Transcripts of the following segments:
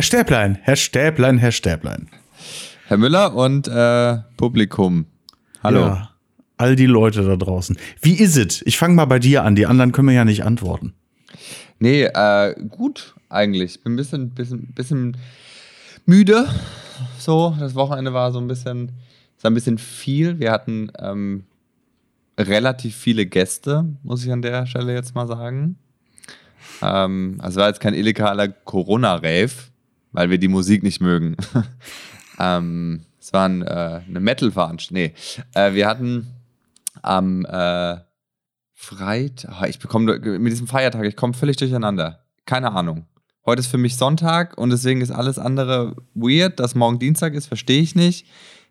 Herr Stäblein, Herr Stäblein, Herr Stäblein. Herr Müller und äh, Publikum. Hallo. Ja, all die Leute da draußen. Wie ist es? Ich fange mal bei dir an. Die anderen können mir ja nicht antworten. Nee, äh, gut eigentlich. Ich bin ein bisschen, bisschen, bisschen müde. So, das Wochenende war so ein bisschen, ist ein bisschen viel. Wir hatten ähm, relativ viele Gäste, muss ich an der Stelle jetzt mal sagen. Ähm, also war jetzt kein illegaler Corona-Rave, weil wir die Musik nicht mögen. ähm, es war ein, äh, eine Metal-Veranstaltung. Nee, äh, wir hatten am äh, Freitag, oh, ich bekomme mit diesem Feiertag, ich komme völlig durcheinander. Keine Ahnung. Heute ist für mich Sonntag und deswegen ist alles andere weird. Dass morgen Dienstag ist, verstehe ich nicht.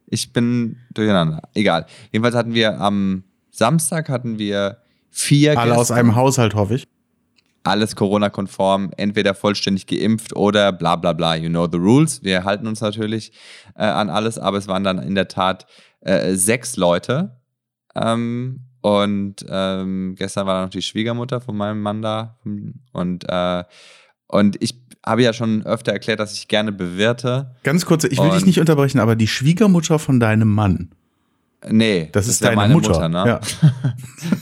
Ich bin durcheinander. Egal. Jedenfalls hatten wir am Samstag hatten wir vier Alle Gäste. aus einem Haushalt, hoffe ich. Alles Corona-konform, entweder vollständig geimpft oder bla bla bla. You know the rules. Wir halten uns natürlich äh, an alles, aber es waren dann in der Tat äh, sechs Leute. Ähm, und ähm, gestern war noch die Schwiegermutter von meinem Mann da. Und äh, und ich habe ja schon öfter erklärt, dass ich gerne bewirte. Ganz kurz, ich will dich nicht unterbrechen, aber die Schwiegermutter von deinem Mann. Nee, das, das ist deine meine Mutter, Mutter ne? Ja.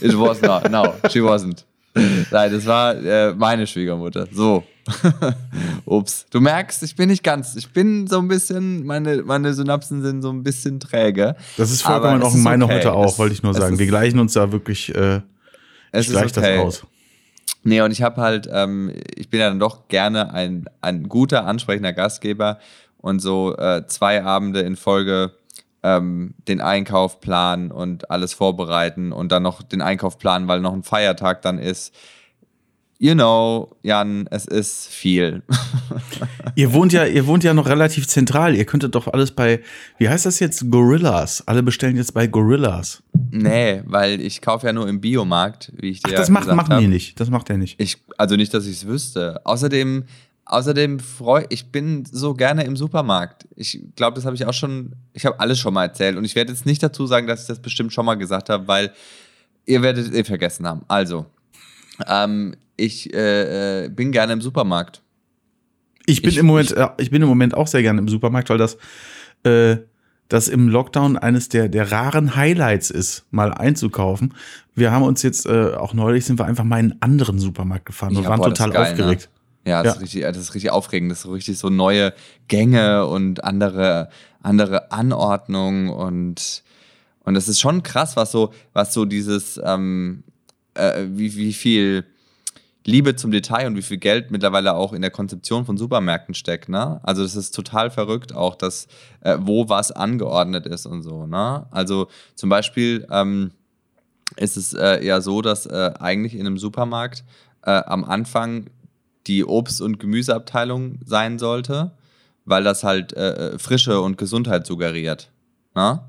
It was not, no, she wasn't. Nein, das war äh, meine Schwiegermutter. So. Ups. Du merkst, ich bin nicht ganz. Ich bin so ein bisschen, meine, meine Synapsen sind so ein bisschen träge. Das ist vollkommen auch meine okay. Mutter auch, wollte ich nur sagen. Wir gleichen uns da wirklich. Äh, es gleich okay. das aus. Nee, und ich habe halt, ähm, ich bin ja dann doch gerne ein, ein guter, ansprechender Gastgeber und so äh, zwei Abende in Folge ähm, den Einkauf planen und alles vorbereiten und dann noch den Einkauf planen, weil noch ein Feiertag dann ist you know, Jan, es ist viel. ihr wohnt ja, ihr wohnt ja noch relativ zentral. Ihr könntet doch alles bei, wie heißt das jetzt? Gorillas. Alle bestellen jetzt bei Gorillas. Nee, weil ich kaufe ja nur im Biomarkt, wie ich dir Ach, das macht, machen die nicht. Das macht er nicht. Ich, also nicht, dass ich es wüsste. Außerdem, außerdem freue ich bin so gerne im Supermarkt. Ich glaube, das habe ich auch schon, ich habe alles schon mal erzählt und ich werde jetzt nicht dazu sagen, dass ich das bestimmt schon mal gesagt habe, weil ihr werdet es eh vergessen haben. Also, ähm, ich äh, äh, bin gerne im Supermarkt. Ich bin ich, im Moment, ich, ich, bin im Moment auch sehr gerne im Supermarkt, weil das, äh, das im Lockdown eines der, der raren Highlights ist, mal einzukaufen. Wir haben uns jetzt, äh, auch neulich sind wir einfach mal in einen anderen Supermarkt gefahren und ja, waren boah, total geil, ne? aufgeregt. Ne? Ja, das, ja. Ist richtig, das ist richtig aufregend. Das ist so richtig so neue Gänge und andere, andere Anordnungen und, und das ist schon krass, was so, was so dieses, ähm, äh, wie, wie viel Liebe zum Detail und wie viel Geld mittlerweile auch in der Konzeption von Supermärkten steckt. Ne? Also das ist total verrückt auch, dass äh, wo was angeordnet ist und so. Ne? Also zum Beispiel ähm, ist es äh, ja so, dass äh, eigentlich in einem Supermarkt äh, am Anfang die Obst- und Gemüseabteilung sein sollte, weil das halt äh, Frische und Gesundheit suggeriert. Ne?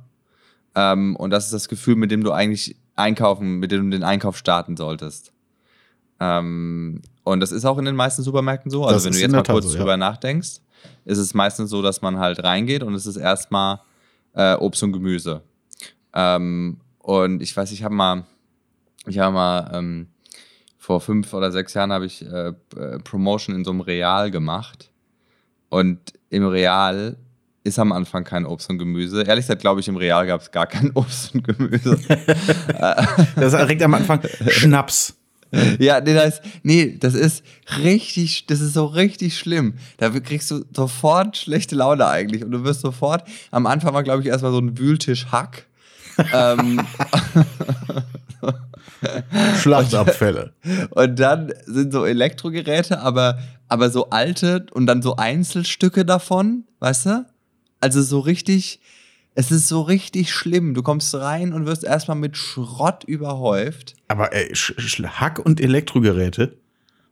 Ähm, und das ist das Gefühl, mit dem du eigentlich einkaufen, mit dem du den Einkauf starten solltest. Ähm, und das ist auch in den meisten Supermärkten so. Also das wenn du jetzt mal kurz so, drüber ja. nachdenkst, ist es meistens so, dass man halt reingeht und es ist erstmal äh, Obst und Gemüse. Ähm, und ich weiß, ich habe mal, ich habe mal ähm, vor fünf oder sechs Jahren habe ich äh, äh, Promotion in so einem Real gemacht. Und im Real ist am Anfang kein Obst und Gemüse. Ehrlich gesagt, glaube ich, im Real gab es gar kein Obst und Gemüse. das ist direkt am Anfang Schnaps. Ja, nee, das, nee, das ist richtig, das ist so richtig schlimm. Da kriegst du sofort schlechte Laune eigentlich und du wirst sofort, am Anfang war, glaube ich, erstmal so ein Wühltisch-Hack. ähm, Schlachtabfälle. Und, dann sind so Elektrogeräte, aber, aber so alte und dann so Einzelstücke davon, weißt du? Also so richtig, es ist so richtig schlimm. Du kommst rein und wirst erstmal mit Schrott überhäuft. Aber ey, Hack- und Elektrogeräte,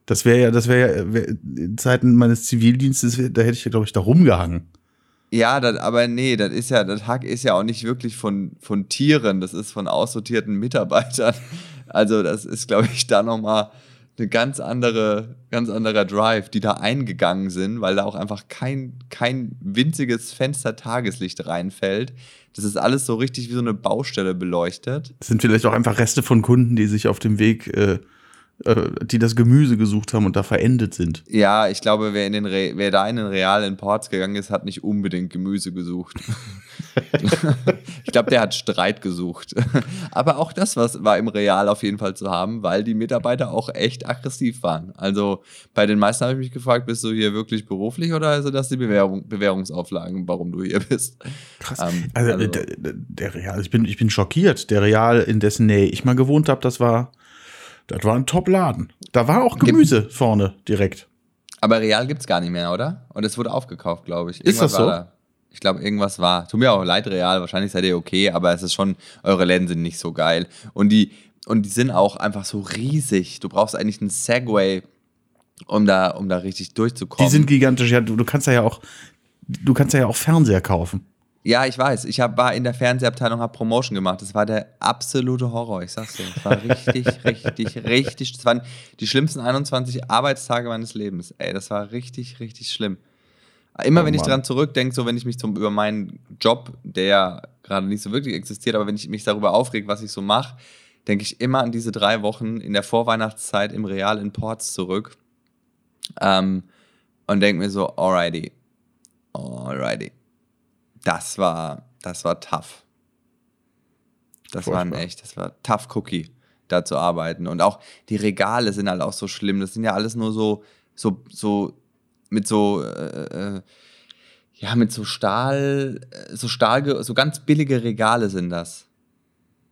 das wäre ja, das wäre ja, wär, in Zeiten meines Zivildienstes, da hätte ich ja, glaube ich, da rumgehangen. Ja, das, aber nee, das ist ja, das Hack ist ja auch nicht wirklich von, von Tieren, das ist von aussortierten Mitarbeitern. Also, das ist, glaube ich, da nochmal eine ganz andere, ganz anderer Drive, die da eingegangen sind, weil da auch einfach kein, kein winziges Fenster Tageslicht reinfällt. Das ist alles so richtig wie so eine Baustelle beleuchtet. Das sind vielleicht auch einfach Reste von Kunden, die sich auf dem Weg äh, die das Gemüse gesucht haben und da verendet sind. Ja, ich glaube, wer, in den Re wer da in den realen Ports gegangen ist, hat nicht unbedingt Gemüse gesucht. ich glaube, der hat Streit gesucht. Aber auch das was war im Real auf jeden Fall zu haben, weil die Mitarbeiter auch echt aggressiv waren. Also bei den meisten habe ich mich gefragt, bist du hier wirklich beruflich oder sind das die Bewährung, Bewährungsauflagen, warum du hier bist? Krass. Ähm, also, also der, der, Real, ich bin, ich bin schockiert. Der Real, in dessen Nähe ich mal gewohnt habe, das war, das war ein Top-Laden. Da war auch Gemüse Gibt vorne direkt. Aber Real gibt es gar nicht mehr, oder? Und es wurde aufgekauft, glaube ich. Irgendwas ist das so? Da. Ich glaube, irgendwas war. Tut mir auch leid, Real. Wahrscheinlich seid ihr okay, aber es ist schon, eure Läden sind nicht so geil. Und die, und die sind auch einfach so riesig. Du brauchst eigentlich einen Segway, um da, um da richtig durchzukommen. Die sind gigantisch. Ja, du, du kannst ja auch, du kannst ja auch Fernseher kaufen. Ja, ich weiß. Ich hab, war in der Fernsehabteilung, habe Promotion gemacht. Das war der absolute Horror. Ich sag's dir. Das war richtig, richtig, richtig. Das waren die schlimmsten 21 Arbeitstage meines Lebens. Ey, das war richtig, richtig schlimm. Immer oh, wenn ich Mann. dran zurückdenke, so wenn ich mich zum, über meinen Job, der ja gerade nicht so wirklich existiert, aber wenn ich mich darüber aufrege, was ich so mache, denke ich immer an diese drei Wochen in der Vorweihnachtszeit im Real in Ports zurück ähm, und denke mir so, alrighty, alrighty. Das war, das war tough. Das Furchtbar. war ein echt, das war tough Cookie, da zu arbeiten. Und auch die Regale sind halt auch so schlimm. Das sind ja alles nur so, so, so mit so, äh, äh, ja, mit so Stahl, so Stahl, so ganz billige Regale sind das.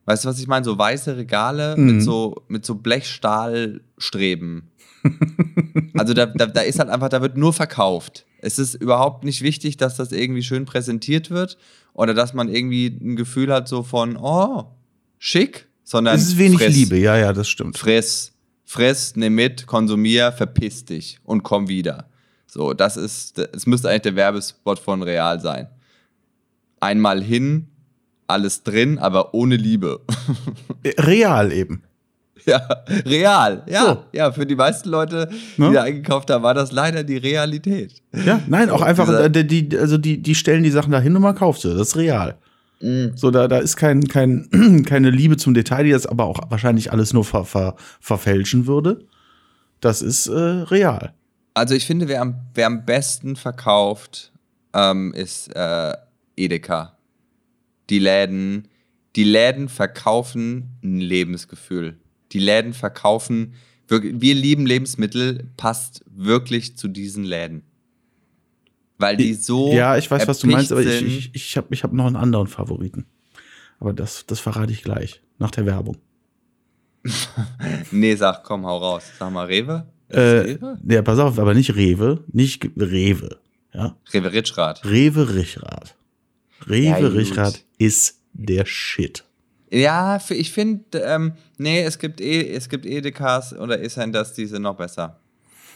Weißt du, was ich meine? So weiße Regale mhm. mit so, mit so Blechstahlstreben. Also da, da, da ist halt einfach, da wird nur verkauft. Es ist überhaupt nicht wichtig, dass das irgendwie schön präsentiert wird oder dass man irgendwie ein Gefühl hat so von, oh, schick, sondern es ist wenig friss, Liebe, ja, ja, das stimmt. Friss, friss, nimm mit, konsumier, verpiss dich und komm wieder. So, das ist, es müsste eigentlich der Werbespot von Real sein. Einmal hin, alles drin, aber ohne Liebe. Real eben. Ja, real. Ja, so. ja, für die meisten Leute, die ne? da eingekauft haben, war das leider die Realität. Ja, nein, auch einfach, äh, die, also die, die stellen die Sachen da hin und man kauft sie. Das ist real. Mhm. So, da, da ist kein, kein, keine Liebe zum Detail, die das aber auch wahrscheinlich alles nur ver, ver, verfälschen würde. Das ist äh, real. Also ich finde, wer am, wer am besten verkauft, ähm, ist äh, Edeka. Die Läden, die Läden verkaufen ein Lebensgefühl. Die Läden verkaufen, wir lieben Lebensmittel, passt wirklich zu diesen Läden. Weil die so. Ja, ich weiß, was du meinst, aber ich, ich, ich habe ich hab noch einen anderen Favoriten. Aber das, das verrate ich gleich, nach der Werbung. nee, sag, komm, hau raus. Sag mal, Rewe? Äh, ja, pass auf, aber nicht Rewe, nicht Rewe. Ja? Rewe Richrad. Rewe Richrad. Rewe ja, Richrad ist der Shit. Ja, ich finde, ähm, nee, es gibt, e, es gibt Edekas oder E-Centers, die sind noch besser.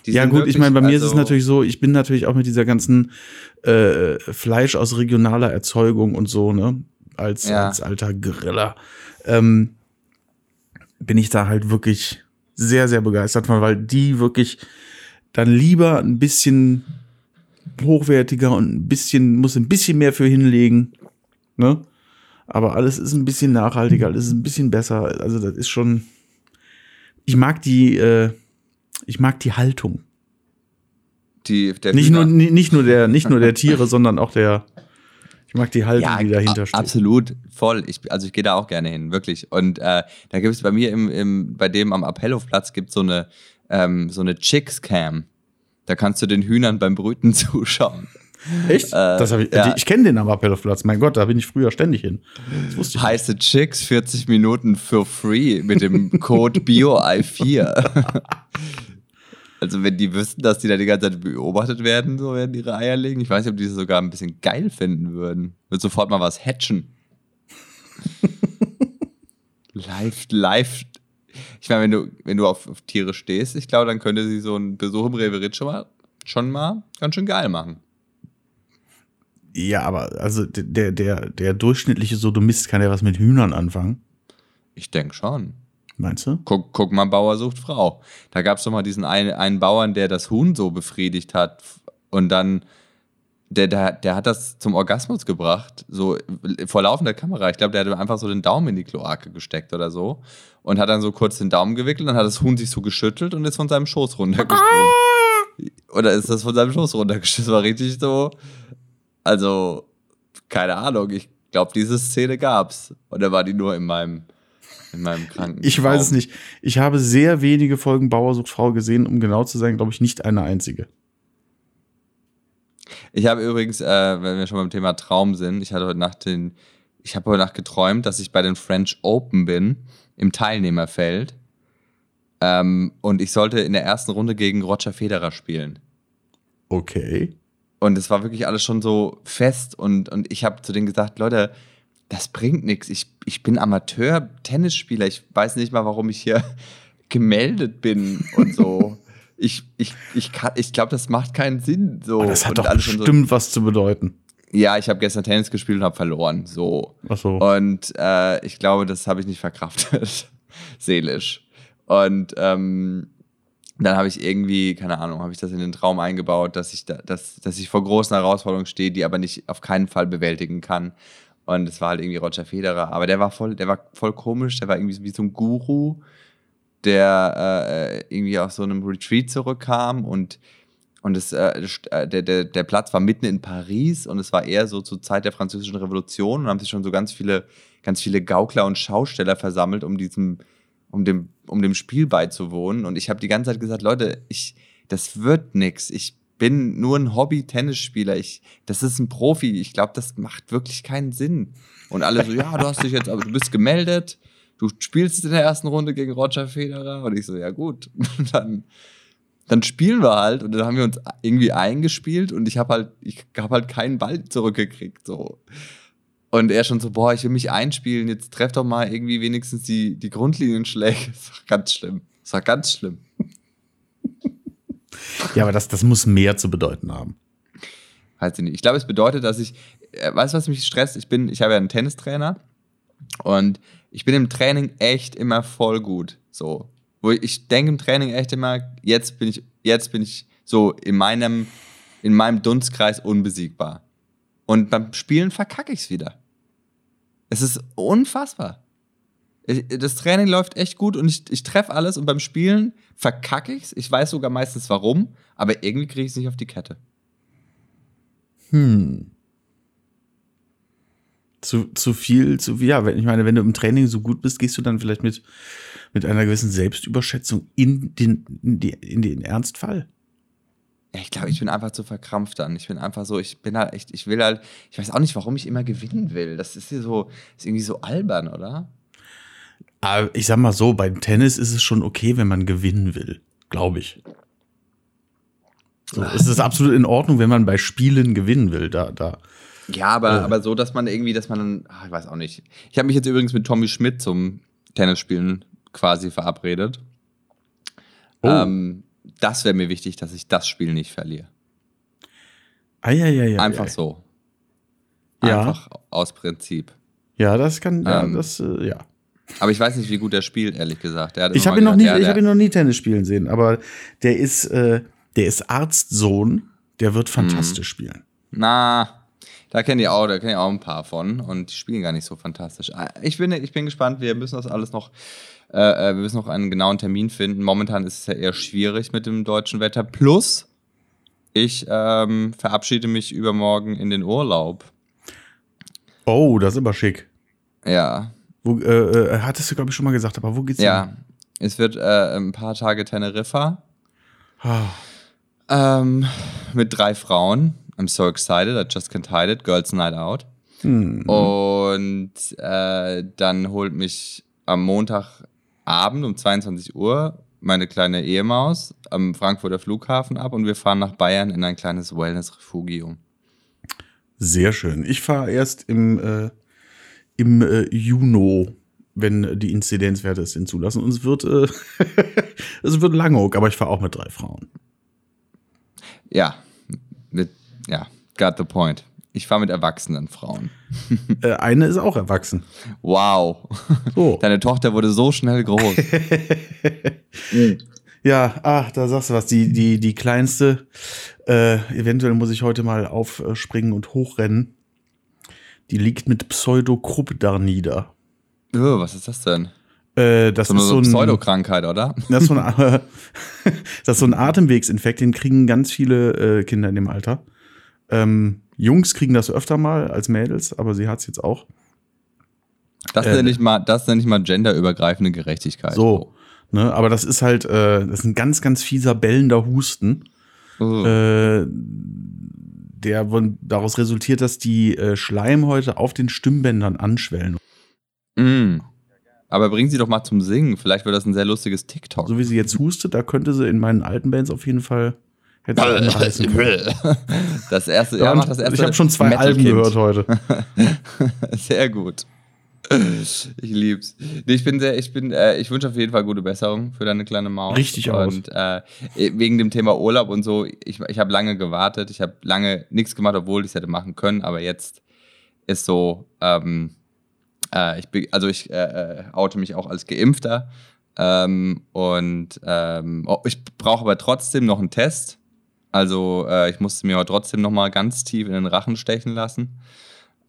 Die ja, gut, wirklich, ich meine, bei mir also ist es also natürlich so, ich bin natürlich auch mit dieser ganzen äh, Fleisch aus regionaler Erzeugung und so, ne, als, ja. als alter Griller, ähm, bin ich da halt wirklich sehr, sehr begeistert von, weil die wirklich dann lieber ein bisschen hochwertiger und ein bisschen, muss ein bisschen mehr für hinlegen, ne? Aber alles ist ein bisschen nachhaltiger, alles ist ein bisschen besser. Also das ist schon. Ich mag die, äh, ich mag die Haltung. Die, der nicht, nur, nicht, nur der, nicht nur der Tiere, sondern auch der, ich mag die Haltung, ja, die dahinter steht. Absolut, voll. Ich, also ich gehe da auch gerne hin, wirklich. Und äh, da gibt es bei mir im, im, bei dem am Appellhofplatz gibt so eine ähm, so eine Chicks Cam. Da kannst du den Hühnern beim Brüten zuschauen. Echt? Äh, das ich ja. ich kenne den am Appellhofplatz. Mein Gott, da bin ich früher ständig hin. Das wusste ich Heiße nicht. Chicks 40 Minuten for free mit dem Code BioI4. Also wenn die wüssten, dass die da die ganze Zeit beobachtet werden, so werden ihre Eier legen. Ich weiß nicht, ob die das sogar ein bisschen geil finden würden. Wird sofort mal was hatchen. live, live. Ich meine, wenn du, wenn du auf, auf Tiere stehst, ich glaube, dann könnte sie so einen Besuch im Reverit schon mal, schon mal ganz schön geil machen. Ja, aber also der, der, der durchschnittliche Sodomist kann ja was mit Hühnern anfangen. Ich denke schon. Meinst du? Guck, guck mal, Bauer sucht Frau. Da gab es doch mal diesen einen, einen Bauern, der das Huhn so befriedigt hat und dann der, der, der hat das zum Orgasmus gebracht, so vor laufender Kamera. Ich glaube, der hat einfach so den Daumen in die Kloake gesteckt oder so und hat dann so kurz den Daumen gewickelt, dann hat das Huhn sich so geschüttelt und ist von seinem Schoß runtergesprungen. oder ist das von seinem Schoß runtergesprungen? Das war richtig so, also, keine Ahnung, ich glaube, diese Szene gab's. Oder war die nur in meinem, in meinem Kranken? Ich weiß es nicht. Ich habe sehr wenige Folgen Bauersucht Frau gesehen, um genau zu sein, glaube ich, nicht eine einzige. Ich habe übrigens, äh, wenn wir schon beim Thema Traum sind, ich hatte heute Nacht den, ich habe heute Nacht geträumt, dass ich bei den French Open bin, im Teilnehmerfeld. Ähm, und ich sollte in der ersten Runde gegen Roger Federer spielen. Okay. Und es war wirklich alles schon so fest und, und ich habe zu denen gesagt, Leute, das bringt nichts. Ich, ich bin Amateur-Tennisspieler. Ich weiß nicht mal, warum ich hier gemeldet bin und so. ich, ich, ich, ich glaube, das macht keinen Sinn. So. Aber das hat und doch bestimmt so, was zu bedeuten. Ja, ich habe gestern Tennis gespielt und habe verloren. So. Ach so. Und äh, ich glaube, das habe ich nicht verkraftet. Seelisch. Und ähm, dann habe ich irgendwie, keine Ahnung, habe ich das in den Traum eingebaut, dass ich, da, dass, dass ich vor großen Herausforderungen stehe, die aber nicht auf keinen Fall bewältigen kann. Und es war halt irgendwie Roger Federer. Aber der war voll, der war voll komisch, der war irgendwie wie so ein Guru der äh, irgendwie aus so einem Retreat zurückkam und und äh, äh, der, der, der Platz war mitten in Paris und es war eher so zur Zeit der Französischen Revolution und haben sich schon so ganz viele, ganz viele Gaukler und Schausteller versammelt, um diesem, um dem, um dem Spiel beizuwohnen. Und ich habe die ganze Zeit gesagt, Leute, ich, das wird nix. Ich bin nur ein Hobby-Tennisspieler. Das ist ein Profi. Ich glaube, das macht wirklich keinen Sinn. Und alle so, ja, du hast dich jetzt, aber du bist gemeldet du spielst in der ersten Runde gegen Roger Federer. Und ich so, ja gut, dann, dann spielen wir halt. Und dann haben wir uns irgendwie eingespielt und ich habe halt, ich habe halt keinen Ball zurückgekriegt. So. Und er schon so, boah, ich will mich einspielen, jetzt treff doch mal irgendwie wenigstens die, die Grundlinienschläge. Das war ganz schlimm. Das war ganz schlimm. Ja, aber das, das muss mehr zu bedeuten haben. Weiß ich nicht. Ich glaube, es bedeutet, dass ich, äh, weißt du, was mich stresst? Ich bin, ich habe ja einen Tennistrainer und ich bin im Training echt immer voll gut. So. Wo ich denke im Training echt immer, jetzt bin ich, jetzt bin ich so in meinem, in meinem Dunstkreis unbesiegbar. Und beim Spielen verkacke ich es wieder. Es ist unfassbar. Das Training läuft echt gut und ich, ich treffe alles und beim Spielen verkacke ich es. Ich weiß sogar meistens warum, aber irgendwie kriege ich es nicht auf die Kette. Hm zu, zu viel, zu ja, ich meine, wenn du im Training so gut bist, gehst du dann vielleicht mit, mit einer gewissen Selbstüberschätzung in den, in, die, in den Ernstfall. Ich glaube, ich bin einfach zu verkrampft dann. Ich bin einfach so, ich bin halt echt, ich will halt, ich weiß auch nicht, warum ich immer gewinnen will. Das ist hier so, ist irgendwie so albern, oder? Aber ich sag mal so, beim Tennis ist es schon okay, wenn man gewinnen will, glaube ich. So, es ist absolut in Ordnung, wenn man bei Spielen gewinnen will. Da, da ja, aber, äh. aber so, dass man irgendwie, dass man, ach, ich weiß auch nicht. Ich habe mich jetzt übrigens mit Tommy Schmidt zum Tennisspielen quasi verabredet. Oh. Ähm, das wäre mir wichtig, dass ich das Spiel nicht verliere. Ja, ja, ja, Einfach so. Einfach ja. aus Prinzip. Ja, das kann, ja, ähm, das, äh, ja. Aber ich weiß nicht, wie gut er spielt, ehrlich gesagt. ich habe ihn, noch nie, ja, hab ihn noch nie Tennis spielen sehen, aber der ist, äh, der ist Arztsohn, der wird fantastisch hm. spielen. Na, da kenne ich auch, da kenne ich auch ein paar von und die spielen gar nicht so fantastisch. Ah, ich bin, ich bin gespannt, wir müssen das alles noch, äh, äh, wir müssen noch einen genauen Termin finden. Momentan ist es ja eher schwierig mit dem deutschen Wetter. Plus, ich ähm, verabschiede mich übermorgen in den Urlaub. Oh, das ist aber schick. Ja. Wo, äh, äh hattest du, glaube ich, schon mal gesagt, aber wo geht's ja. hin? Ja, es wird äh, ein paar Tage Teneriffa. Oh. Ähm, mit drei Frauen. I'm so excited, I just can't hide it, Girls Night Out. Mhm. Und äh, dann holt mich am Montagabend um 22 Uhr meine kleine Ehemaus am Frankfurter Flughafen ab und wir fahren nach Bayern in ein kleines Wellness-Refugium. Sehr schön. Ich fahre erst im, äh, im äh, Juni, wenn die Inzidenzwerte es hinzulassen. Und es wird, äh, es wird Langhoek, aber ich fahre auch mit drei Frauen. Ja, mit ja, got the point. Ich fahre mit erwachsenen Frauen. Äh, eine ist auch erwachsen. Wow. Oh. Deine Tochter wurde so schnell groß. Ja, ach, da sagst du was. Die, die, die kleinste, äh, eventuell muss ich heute mal aufspringen und hochrennen. Die liegt mit Pseudokrupp da nieder. Oh, was ist das denn? Äh, das So ist eine so ein, Pseudokrankheit, oder? das ist so ein, das ist so ein Atemwegsinfekt, den kriegen ganz viele äh, Kinder in dem Alter. Ähm, Jungs kriegen das öfter mal als Mädels, aber sie hat es jetzt auch. Das Äh, nenne ich mal, das nenne ich mal genderübergreifende Gerechtigkeit. So. Ne, aber das ist halt, äh, das ist ein ganz, ganz fieser, bellender Husten. Oh. äh, der daraus resultiert, dass die äh, Schleimhäute auf den Stimmbändern anschwellen. Mm. Aber bring sie doch mal zum Singen. Vielleicht wird das ein sehr lustiges TikTok. So wie sie jetzt hustet, da könnte sie in meinen alten Bands auf jeden Fall hätte sie anreißen können. Das erste, ja, mach das erste. ich habe schon zwei Alben gehört heute. Sehr gut. Ich lieb's. Nee, ich bin sehr, ich bin, äh, ich wünsche auf jeden Fall gute Besserung für deine kleine Maus. Richtig aus. Und äh, wegen dem Thema Urlaub und so, ich, ich habe lange gewartet, ich habe lange nichts gemacht, obwohl ich es hätte machen können, aber jetzt ist so, ähm, äh, ich bin, also ich äh, äh, oute mich auch als Geimpfter ähm, und ähm, oh, ich brauche aber trotzdem noch einen Test. Also äh, ich musste mir aber trotzdem noch mal ganz tief in den Rachen stechen lassen.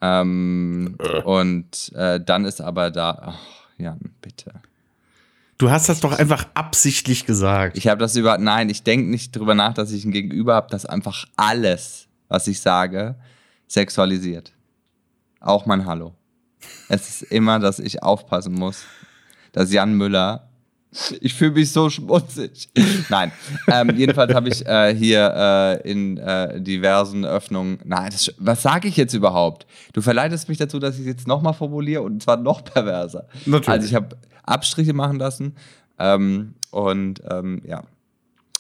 Ähm, Äh. Und äh, dann ist aber da, ach, Jan, bitte. Du hast das doch einfach absichtlich gesagt. Ich habe das über, nein, ich denke nicht drüber nach, dass ich ein Gegenüber habe, das einfach alles, was ich sage, sexualisiert. Auch mein Hallo. Es ist immer, dass ich aufpassen muss, dass Jan Müller. Ich fühle mich so schmutzig. Nein. Ähm, jedenfalls habe ich äh, hier äh, in äh, diversen Öffnungen. Nein, das, was sage ich jetzt überhaupt? Du verleitest mich dazu, dass ich es jetzt nochmal formuliere und zwar noch perverser. Natürlich. Also ich habe Abstriche machen lassen ähm, und ähm, ja.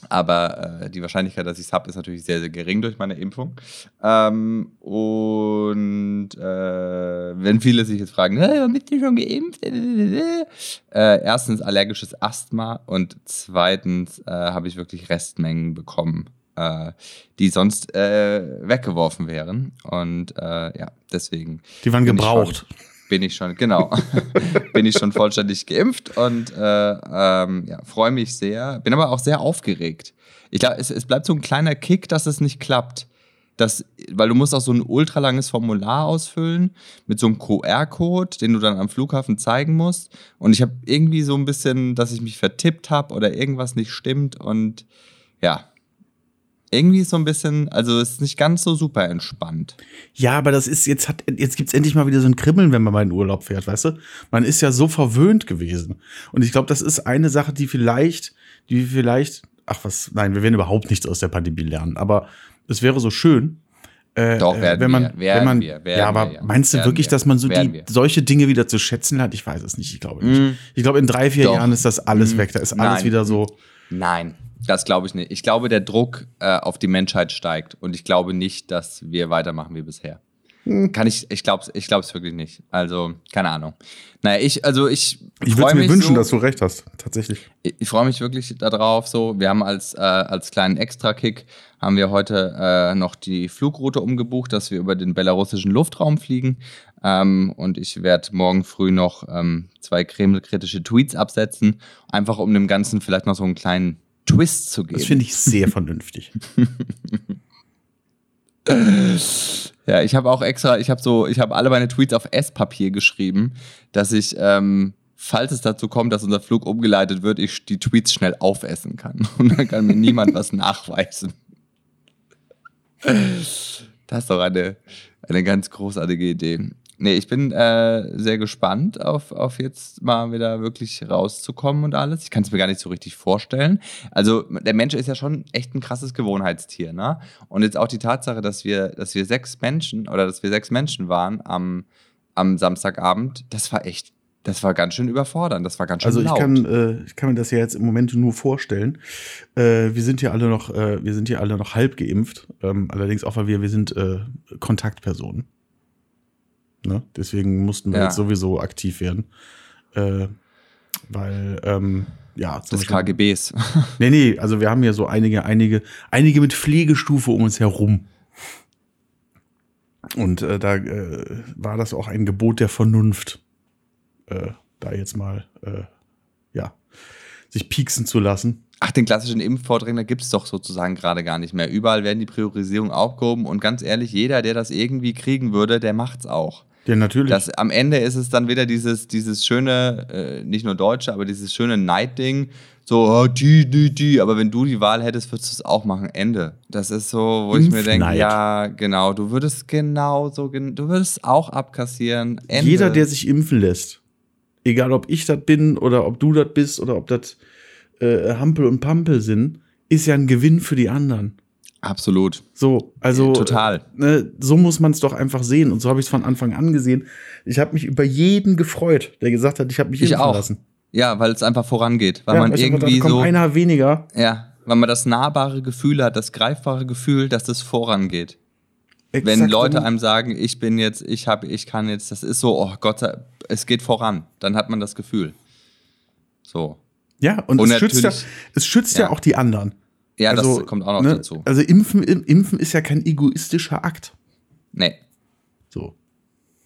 Aber äh, die Wahrscheinlichkeit, dass ich es habe, ist natürlich sehr, sehr gering durch meine Impfung. Ähm, und äh, wenn viele sich jetzt fragen, hey, bist du schon geimpft? Äh, erstens allergisches Asthma und zweitens äh, habe ich wirklich Restmengen bekommen, äh, die sonst äh, weggeworfen wären. Und äh, ja, deswegen Die waren gebraucht. Bin ich schon, genau. bin ich schon vollständig geimpft und äh, ähm, ja, freue mich sehr. Bin aber auch sehr aufgeregt. Ich glaube, es, es bleibt so ein kleiner Kick, dass es nicht klappt. Das, weil du musst auch so ein ultralanges Formular ausfüllen mit so einem QR-Code, den du dann am Flughafen zeigen musst. Und ich habe irgendwie so ein bisschen, dass ich mich vertippt habe oder irgendwas nicht stimmt. Und ja, irgendwie so ein bisschen, also es ist nicht ganz so super entspannt. Ja, aber das ist, jetzt hat, jetzt gibt's endlich mal wieder so ein Kribbeln, wenn man mal in Urlaub fährt, weißt du? Man ist ja so verwöhnt gewesen. Und ich glaube, das ist eine Sache, die vielleicht, die vielleicht, ach was, nein, wir werden überhaupt nichts aus der Pandemie lernen, aber es wäre so schön. Äh, Doch, äh, werden wenn man, wir, werden wenn man, wir, werden ja, aber wir, meinst du wirklich, wir, dass man so die, solche Dinge wieder zu schätzen lernt? Ich weiß es nicht, ich glaube nicht. Mm. Ich glaube, in drei, vier Doch. Jahren ist das alles Mm. weg. Da ist alles Nein. wieder so. Nein, das glaube ich nicht. Ich glaube, der Druck äh, auf die Menschheit steigt und ich glaube nicht, dass wir weitermachen wie bisher. Hm. Kann ich, ich glaube es ich glaub's wirklich nicht. Also, keine Ahnung. Naja, ich, also ich. Ich würde mir mich wünschen, so, dass du recht hast, tatsächlich. Ich, ich freue mich wirklich darauf. So, wir haben als, äh, als kleinen Extra-Kick haben wir heute äh, noch die Flugroute umgebucht, dass wir über den belarussischen Luftraum fliegen. Ähm, und ich werde morgen früh noch ähm, zwei kremlkritische Tweets absetzen, einfach um dem Ganzen vielleicht noch so einen kleinen Twist zu geben. Das finde ich sehr vernünftig. Ja, ich habe auch extra, ich habe so, ich habe alle meine Tweets auf Esspapier geschrieben, dass ich, ähm, falls es dazu kommt, dass unser Flug umgeleitet wird, ich die Tweets schnell aufessen kann. Und dann kann mir niemand was nachweisen. Das ist doch eine, eine ganz großartige Idee. Nee, ich bin äh, sehr gespannt auf, auf jetzt mal wieder wirklich rauszukommen und alles. Ich kann es mir gar nicht so richtig vorstellen. Also der Mensch ist ja schon echt ein krasses Gewohnheitstier, ne? Und jetzt auch die Tatsache, dass wir, dass wir sechs Menschen oder dass wir sechs Menschen waren am, am Samstagabend, das war echt, das war ganz schön überfordernd. Das war ganz schön Also ich laut. kann, äh, ich kann mir das ja jetzt im Moment nur vorstellen. Äh, wir sind ja alle noch, äh, wir sind ja alle noch halb geimpft. Ähm, allerdings auch, weil wir, wir sind äh, Kontaktpersonen. Ne? Deswegen mussten wir Ja. jetzt sowieso aktiv werden. Äh, weil, ähm, ja, zum des KGBs. Nee, nee, also wir haben ja so einige, einige, einige mit Pflegestufe um uns herum. Und äh, da äh, war das auch ein Gebot der Vernunft, äh, da jetzt mal, äh, ja, sich pieksen zu lassen. Ach, den klassischen Impfvordränger gibt es doch sozusagen gerade gar nicht mehr. Überall werden die Priorisierungen aufgehoben und ganz ehrlich, jeder, der das irgendwie kriegen würde, der macht's auch. Ja, natürlich. Das, am Ende ist es dann wieder dieses, dieses schöne, äh, nicht nur Deutsche, aber dieses schöne Neidding. So, oh, die, die, die. Aber wenn du die Wahl hättest, würdest du es auch machen. Ende. Das ist so, wo ich mir denke, ja, genau, du würdest genau so, gen- du würdest auch abkassieren. Ende. Jeder, der sich impfen lässt, egal ob ich das bin oder ob du das bist oder ob das äh, Hampel und Pampel sind, ist ja ein Gewinn für die anderen. Absolut. So, also Total. Ne, so muss man es doch einfach sehen und so habe ich es von Anfang an gesehen. Ich habe mich über jeden gefreut, der gesagt hat, ich habe mich Ich impfen auch. lassen. Ja, weil es einfach vorangeht. Weil Ja, man weil irgendwie dachte, so. einer weniger. Ja, weil man das nahbare Gefühl hat, das greifbare Gefühl, dass es vorangeht. Wenn Exakt Leute so. einem sagen, ich bin jetzt, ich habe, ich kann jetzt, das ist so, oh Gott, sei- es geht voran, dann hat man das Gefühl. So. ja und, Und es schützt ja, es schützt ja. Ja. auch die anderen. Ja, also, das kommt auch noch ne, dazu. Also impfen, im- impfen ist ja kein egoistischer Akt. Nee, So.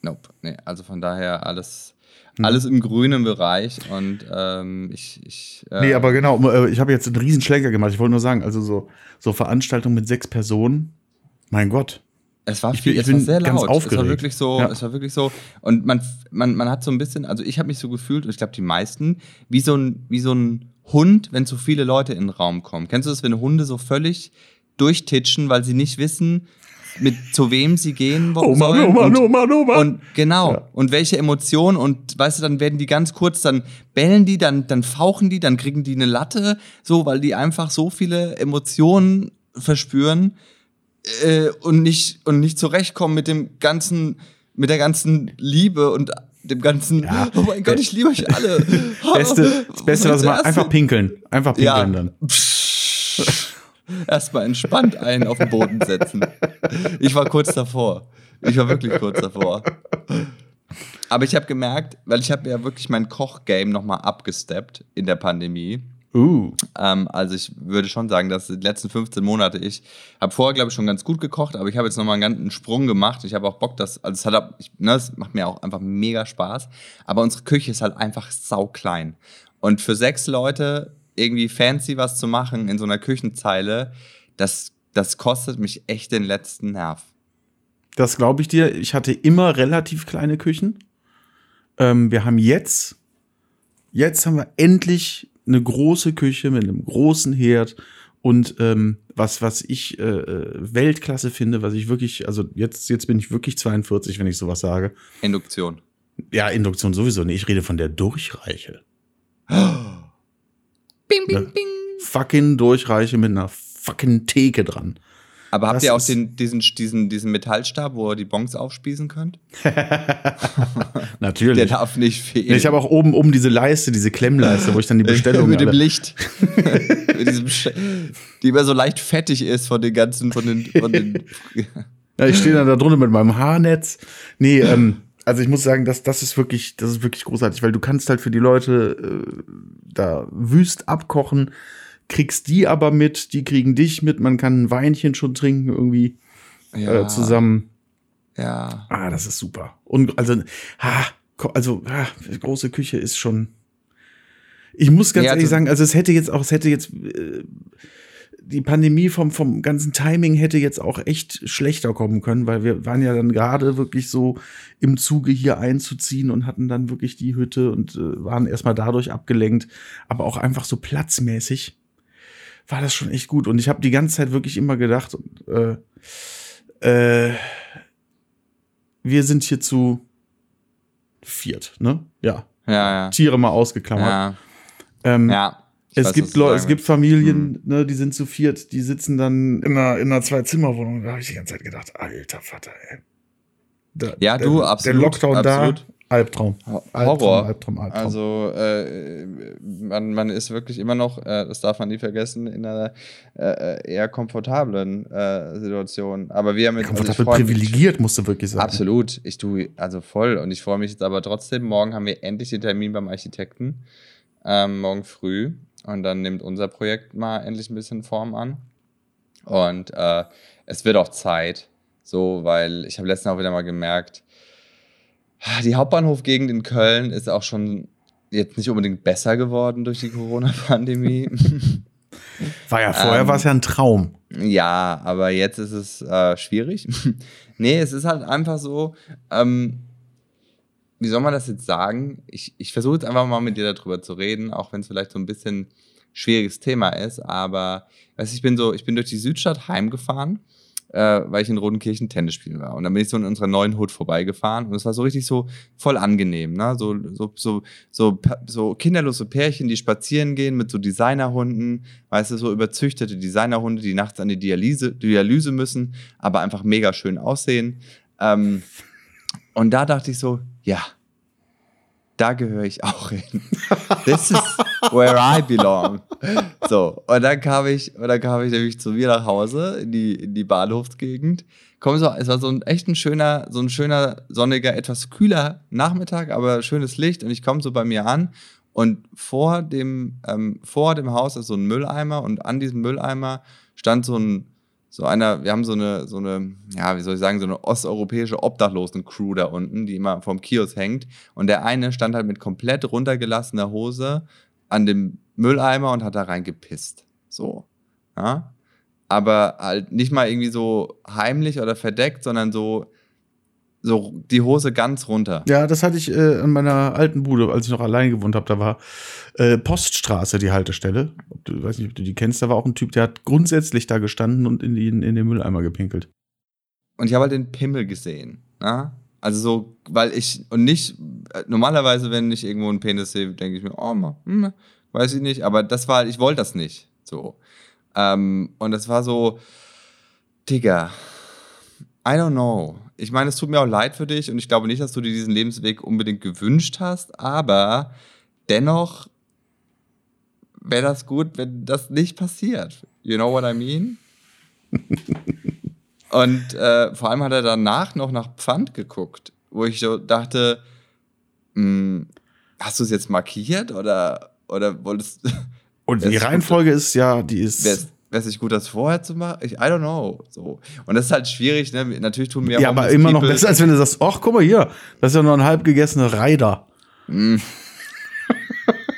nope. Nee, also von daher alles, alles im grünen Bereich und ähm, ich, ich äh, Nee, aber genau, äh, ich habe jetzt einen riesen Schlenker gemacht. Ich wollte nur sagen, also so, so Veranstaltungen mit sechs Personen, mein Gott. Es war viel, ich es war sehr ganz laut. Es war aufgeregt. wirklich so, Ja. es war wirklich so. Und man, man, man hat so ein bisschen, also ich habe mich so gefühlt, und ich glaube die meisten, wie so ein, wie so ein Hund, wenn zu viele Leute in den Raum kommen. Kennst du das, wenn Hunde so völlig durchtitschen, weil sie nicht wissen, mit zu wem sie gehen wo- Oh Mann, sollen? oh Mann, und, oh Mann, oh Mann. und genau, Ja. und welche Emotionen und weißt du, dann werden die ganz kurz, dann bellen die, dann, dann fauchen die, dann kriegen die eine Latte, so, weil die einfach so viele Emotionen verspüren äh, und nicht und nicht zurechtkommen mit dem ganzen, mit der ganzen Liebe und dem ganzen. Ja. Oh mein Gott, ich liebe euch alle. Beste, das Beste, was man einfach pinkeln. Einfach pinkeln ja. dann. Erstmal entspannt einen auf den Boden setzen. Ich war kurz davor. Ich war wirklich kurz davor. Aber ich habe gemerkt, weil ich habe ja wirklich mein Kochgame nochmal abgesteppt in der Pandemie. Uh. Ähm, also ich würde schon sagen, dass die letzten 15 Monate ich habe vorher glaube ich schon ganz gut gekocht, aber ich habe jetzt nochmal einen ganzen Sprung gemacht. Ich habe auch Bock, dass also es hat auch- ich, ne, es macht mir auch einfach mega Spaß. Aber unsere Küche ist halt einfach sau klein und für sechs Leute irgendwie fancy was zu machen in so einer Küchenzeile, das das kostet mich echt den letzten Nerv. Das glaube ich dir. Ich hatte immer relativ kleine Küchen. Ähm, wir haben jetzt, jetzt haben wir endlich eine große Küche mit einem großen Herd und ähm, was, was ich äh, äh, Weltklasse finde, was ich wirklich, also jetzt, jetzt bin ich wirklich 42, wenn ich sowas sage. Induktion. Ja, Induktion sowieso nicht. Ich rede von der Durchreiche. Bing, bing, Fucking Durchreiche mit einer fucking Theke dran. Aber habt Das ihr auch den, diesen, diesen, diesen Metallstab, wo ihr die Bons aufspießen könnt? Natürlich. Der darf nicht fehlen. ich habe auch oben oben diese Leiste, diese Klemmleiste, wo ich dann die Bestellung mit dem Licht. mit diesem Sch die immer so leicht fettig ist von den ganzen, von den, von den Ja, ich stehe dann da drunter mit meinem Haarnetz. Nee, ähm, also ich muss sagen, das, das ist wirklich, das ist wirklich großartig, weil du kannst halt für die Leute äh, da wüst abkochen, kriegst die aber mit, die kriegen dich mit, man kann ein Weinchen schon trinken irgendwie äh, zusammen. Ja. Ah, das ist super. Und also, ko- also ah, große Küche ist schon. Ich muss ganz Ja, ehrlich also- sagen, also es hätte jetzt auch, es hätte jetzt äh, die Pandemie vom vom ganzen Timing hätte jetzt auch echt schlechter kommen können, weil wir waren ja dann gerade wirklich so im Zuge hier einzuziehen und hatten dann wirklich die Hütte und äh, waren erstmal dadurch abgelenkt, aber auch einfach so platzmäßig war das schon echt gut und ich habe die ganze Zeit wirklich immer gedacht, äh, äh, wir sind hier zu viert, ne? Ja. Ja, ja. Tiere mal ausgeklammert. Ja. Ähm, ja. Es weiß, gibt Leute, es gibt. Familien, ne, die sind zu viert, die sitzen dann in einer, in einer Zwei-Zimmer-Wohnung. Da habe ich die ganze Zeit gedacht, alter Vater, ey. Da, Ja, der, du, Der absolut, Lockdown absolut. da, Albtraum. Ho- Albtraum, Horror. Albtraum, Albtraum. Also äh, man, man ist wirklich immer noch, äh, das darf man nie vergessen, in einer äh, eher komfortablen äh, Situation. Aber wir haben jetzt also Komfortabel mich- privilegiert, musst du wirklich sagen. Absolut, ich tue also voll und ich freue mich jetzt aber trotzdem. Morgen haben wir endlich den Termin beim Architekten, ähm, morgen früh und dann nimmt unser Projekt mal endlich ein bisschen Form an und äh, es wird auch Zeit, so weil ich habe letztens auch wieder mal gemerkt, die Hauptbahnhofgegend in Köln ist auch schon jetzt nicht unbedingt besser geworden durch die Corona-Pandemie. War ja vorher ähm, war es ja ein Traum. Ja, aber jetzt ist es äh, schwierig. nee, es ist halt einfach so, ähm, wie soll man das jetzt sagen? Ich, ich versuche jetzt einfach mal mit dir darüber zu reden, auch wenn es vielleicht so ein bisschen schwieriges Thema ist, aber weißt, ich bin so, ich bin durch die Südstadt heimgefahren äh, weil ich in Rodenkirchen Tennis spielen war. Und dann bin ich so in unserer neuen Hut vorbeigefahren und es war so richtig so voll angenehm, ne? So, so, so, so, so kinderlose Pärchen, die spazieren gehen mit so Designerhunden, weißt du, so überzüchtete Designerhunde, die nachts an die Dialyse, Dialyse müssen, aber einfach mega schön aussehen. Ähm, und da dachte ich so, ja, da gehöre ich auch hin. This is where I belong. So, und dann kam ich, und dann kam ich nämlich zu mir nach Hause in die, in die Bahnhofsgegend. Komm so, es war so ein echt ein schöner, so ein schöner, sonniger, etwas kühler Nachmittag, aber schönes Licht. Und ich komme so bei mir an und vor dem, ähm, vor dem Haus ist so ein Mülleimer und an diesem Mülleimer stand so ein so einer, wir haben so eine, so eine, ja, wie soll ich sagen, so eine osteuropäische Obdachlosen-Crew da unten, die immer vom Kiosk hängt. Und der eine stand halt mit komplett runtergelassener Hose an dem Mülleimer und hat da reingepisst. So. Ja. Aber halt nicht mal irgendwie so heimlich oder verdeckt, sondern so so die Hose ganz runter. Ja, das hatte ich äh, in meiner alten Bude, als ich noch allein gewohnt habe. Da war äh, Poststraße die Haltestelle. Ob du, weiß nicht, ob du die kennst. Da war auch ein Typ, der hat grundsätzlich da gestanden und in, die, in den Mülleimer gepinkelt. Und ich habe halt den Pimmel gesehen. Na? Ne? Also so, weil ich, und nicht, äh, normalerweise, wenn ich irgendwo einen Penis sehe, denke ich mir, oh, mal, hm, weiß ich nicht. Aber das war, ich wollte das nicht. So. Ähm, und das war so, Digga, I don't know ich meine, es tut mir auch leid für dich und ich glaube nicht, dass du dir diesen Lebensweg unbedingt gewünscht hast, aber dennoch wäre das gut, wenn das nicht passiert. You know what I mean? und äh, vor allem hat er danach noch nach Pfand geguckt, wo ich so dachte, mh, hm, hast du es jetzt markiert oder, oder wolltest Und die Reihenfolge ist ja, die ist wäre es nicht gut, das vorher zu machen? Ich, I don't know. So. Und das ist halt schwierig, ne? Natürlich tun wir Ja, aber immer noch besser, als wenn du sagst, ach, guck mal hier, das ist ja nur ein halb gegessener Reiter. Mm.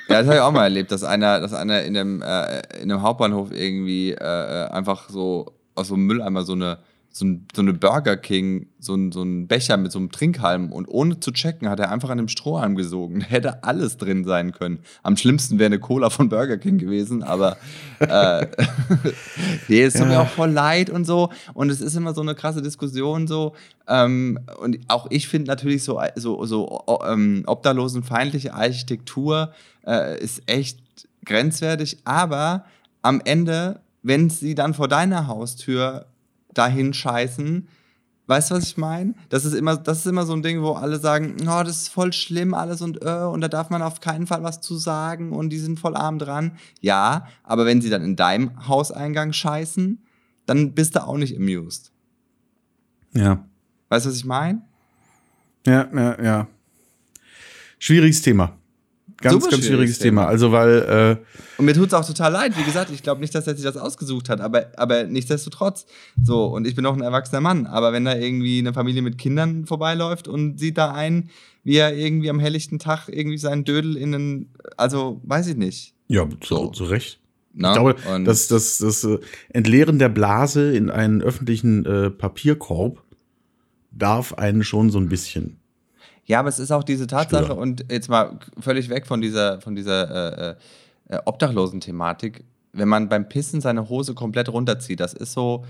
ja, das habe ich auch mal erlebt, dass einer, dass einer in einem, äh, in einem Hauptbahnhof irgendwie äh, äh einfach so aus so einem Mülleimer so eine so, ein, so eine Burger King, so ein, so ein Becher mit so einem Trinkhalm und ohne zu checken hat er einfach an dem Strohhalm gesogen. Hätte alles drin sein können. Am schlimmsten wäre eine Cola von Burger King gewesen, aber äh, nee, es tut ja. mir auch voll leid und so. Und es ist immer so eine krasse Diskussion so. Ähm, und auch ich finde natürlich so, so, so ähm, obdachlosenfeindliche Architektur äh, ist echt grenzwertig, aber am Ende, wenn sie dann vor deiner Haustür dahin scheißen. Weißt du, was ich meine? Das ist immer, das ist immer so ein Ding, wo alle sagen, oh, das ist voll schlimm alles und äh, und da darf man auf keinen Fall was zu sagen und die sind voll arm dran. Ja, aber wenn sie dann in deinem Hauseingang scheißen, dann bist du auch nicht amused. Ja. Weißt du, was ich meine? Ja, ja, ja. Schwieriges Thema. Ganz, ganz schwieriges Thema. Thema. Also, weil. Äh und mir tut es auch total leid. Wie gesagt, ich glaube nicht, dass er sich das ausgesucht hat, aber, aber nichtsdestotrotz. So, und ich bin auch ein erwachsener Mann. Aber wenn da irgendwie eine Familie mit Kindern vorbeiläuft und sieht da ein, wie er irgendwie am helllichten Tag irgendwie seinen Dödel in einen. Also, weiß ich nicht. Ja, so. zu Recht. Na, ich glaube, das, das, das äh, Entleeren der Blase in einen öffentlichen äh, Papierkorb darf einen schon so ein bisschen ja, aber es ist auch diese Tatsache Stören. und jetzt mal völlig weg von dieser, von dieser äh, äh, Obdachlosen-Thematik. Wenn man beim Pissen seine Hose komplett runterzieht, das ist so,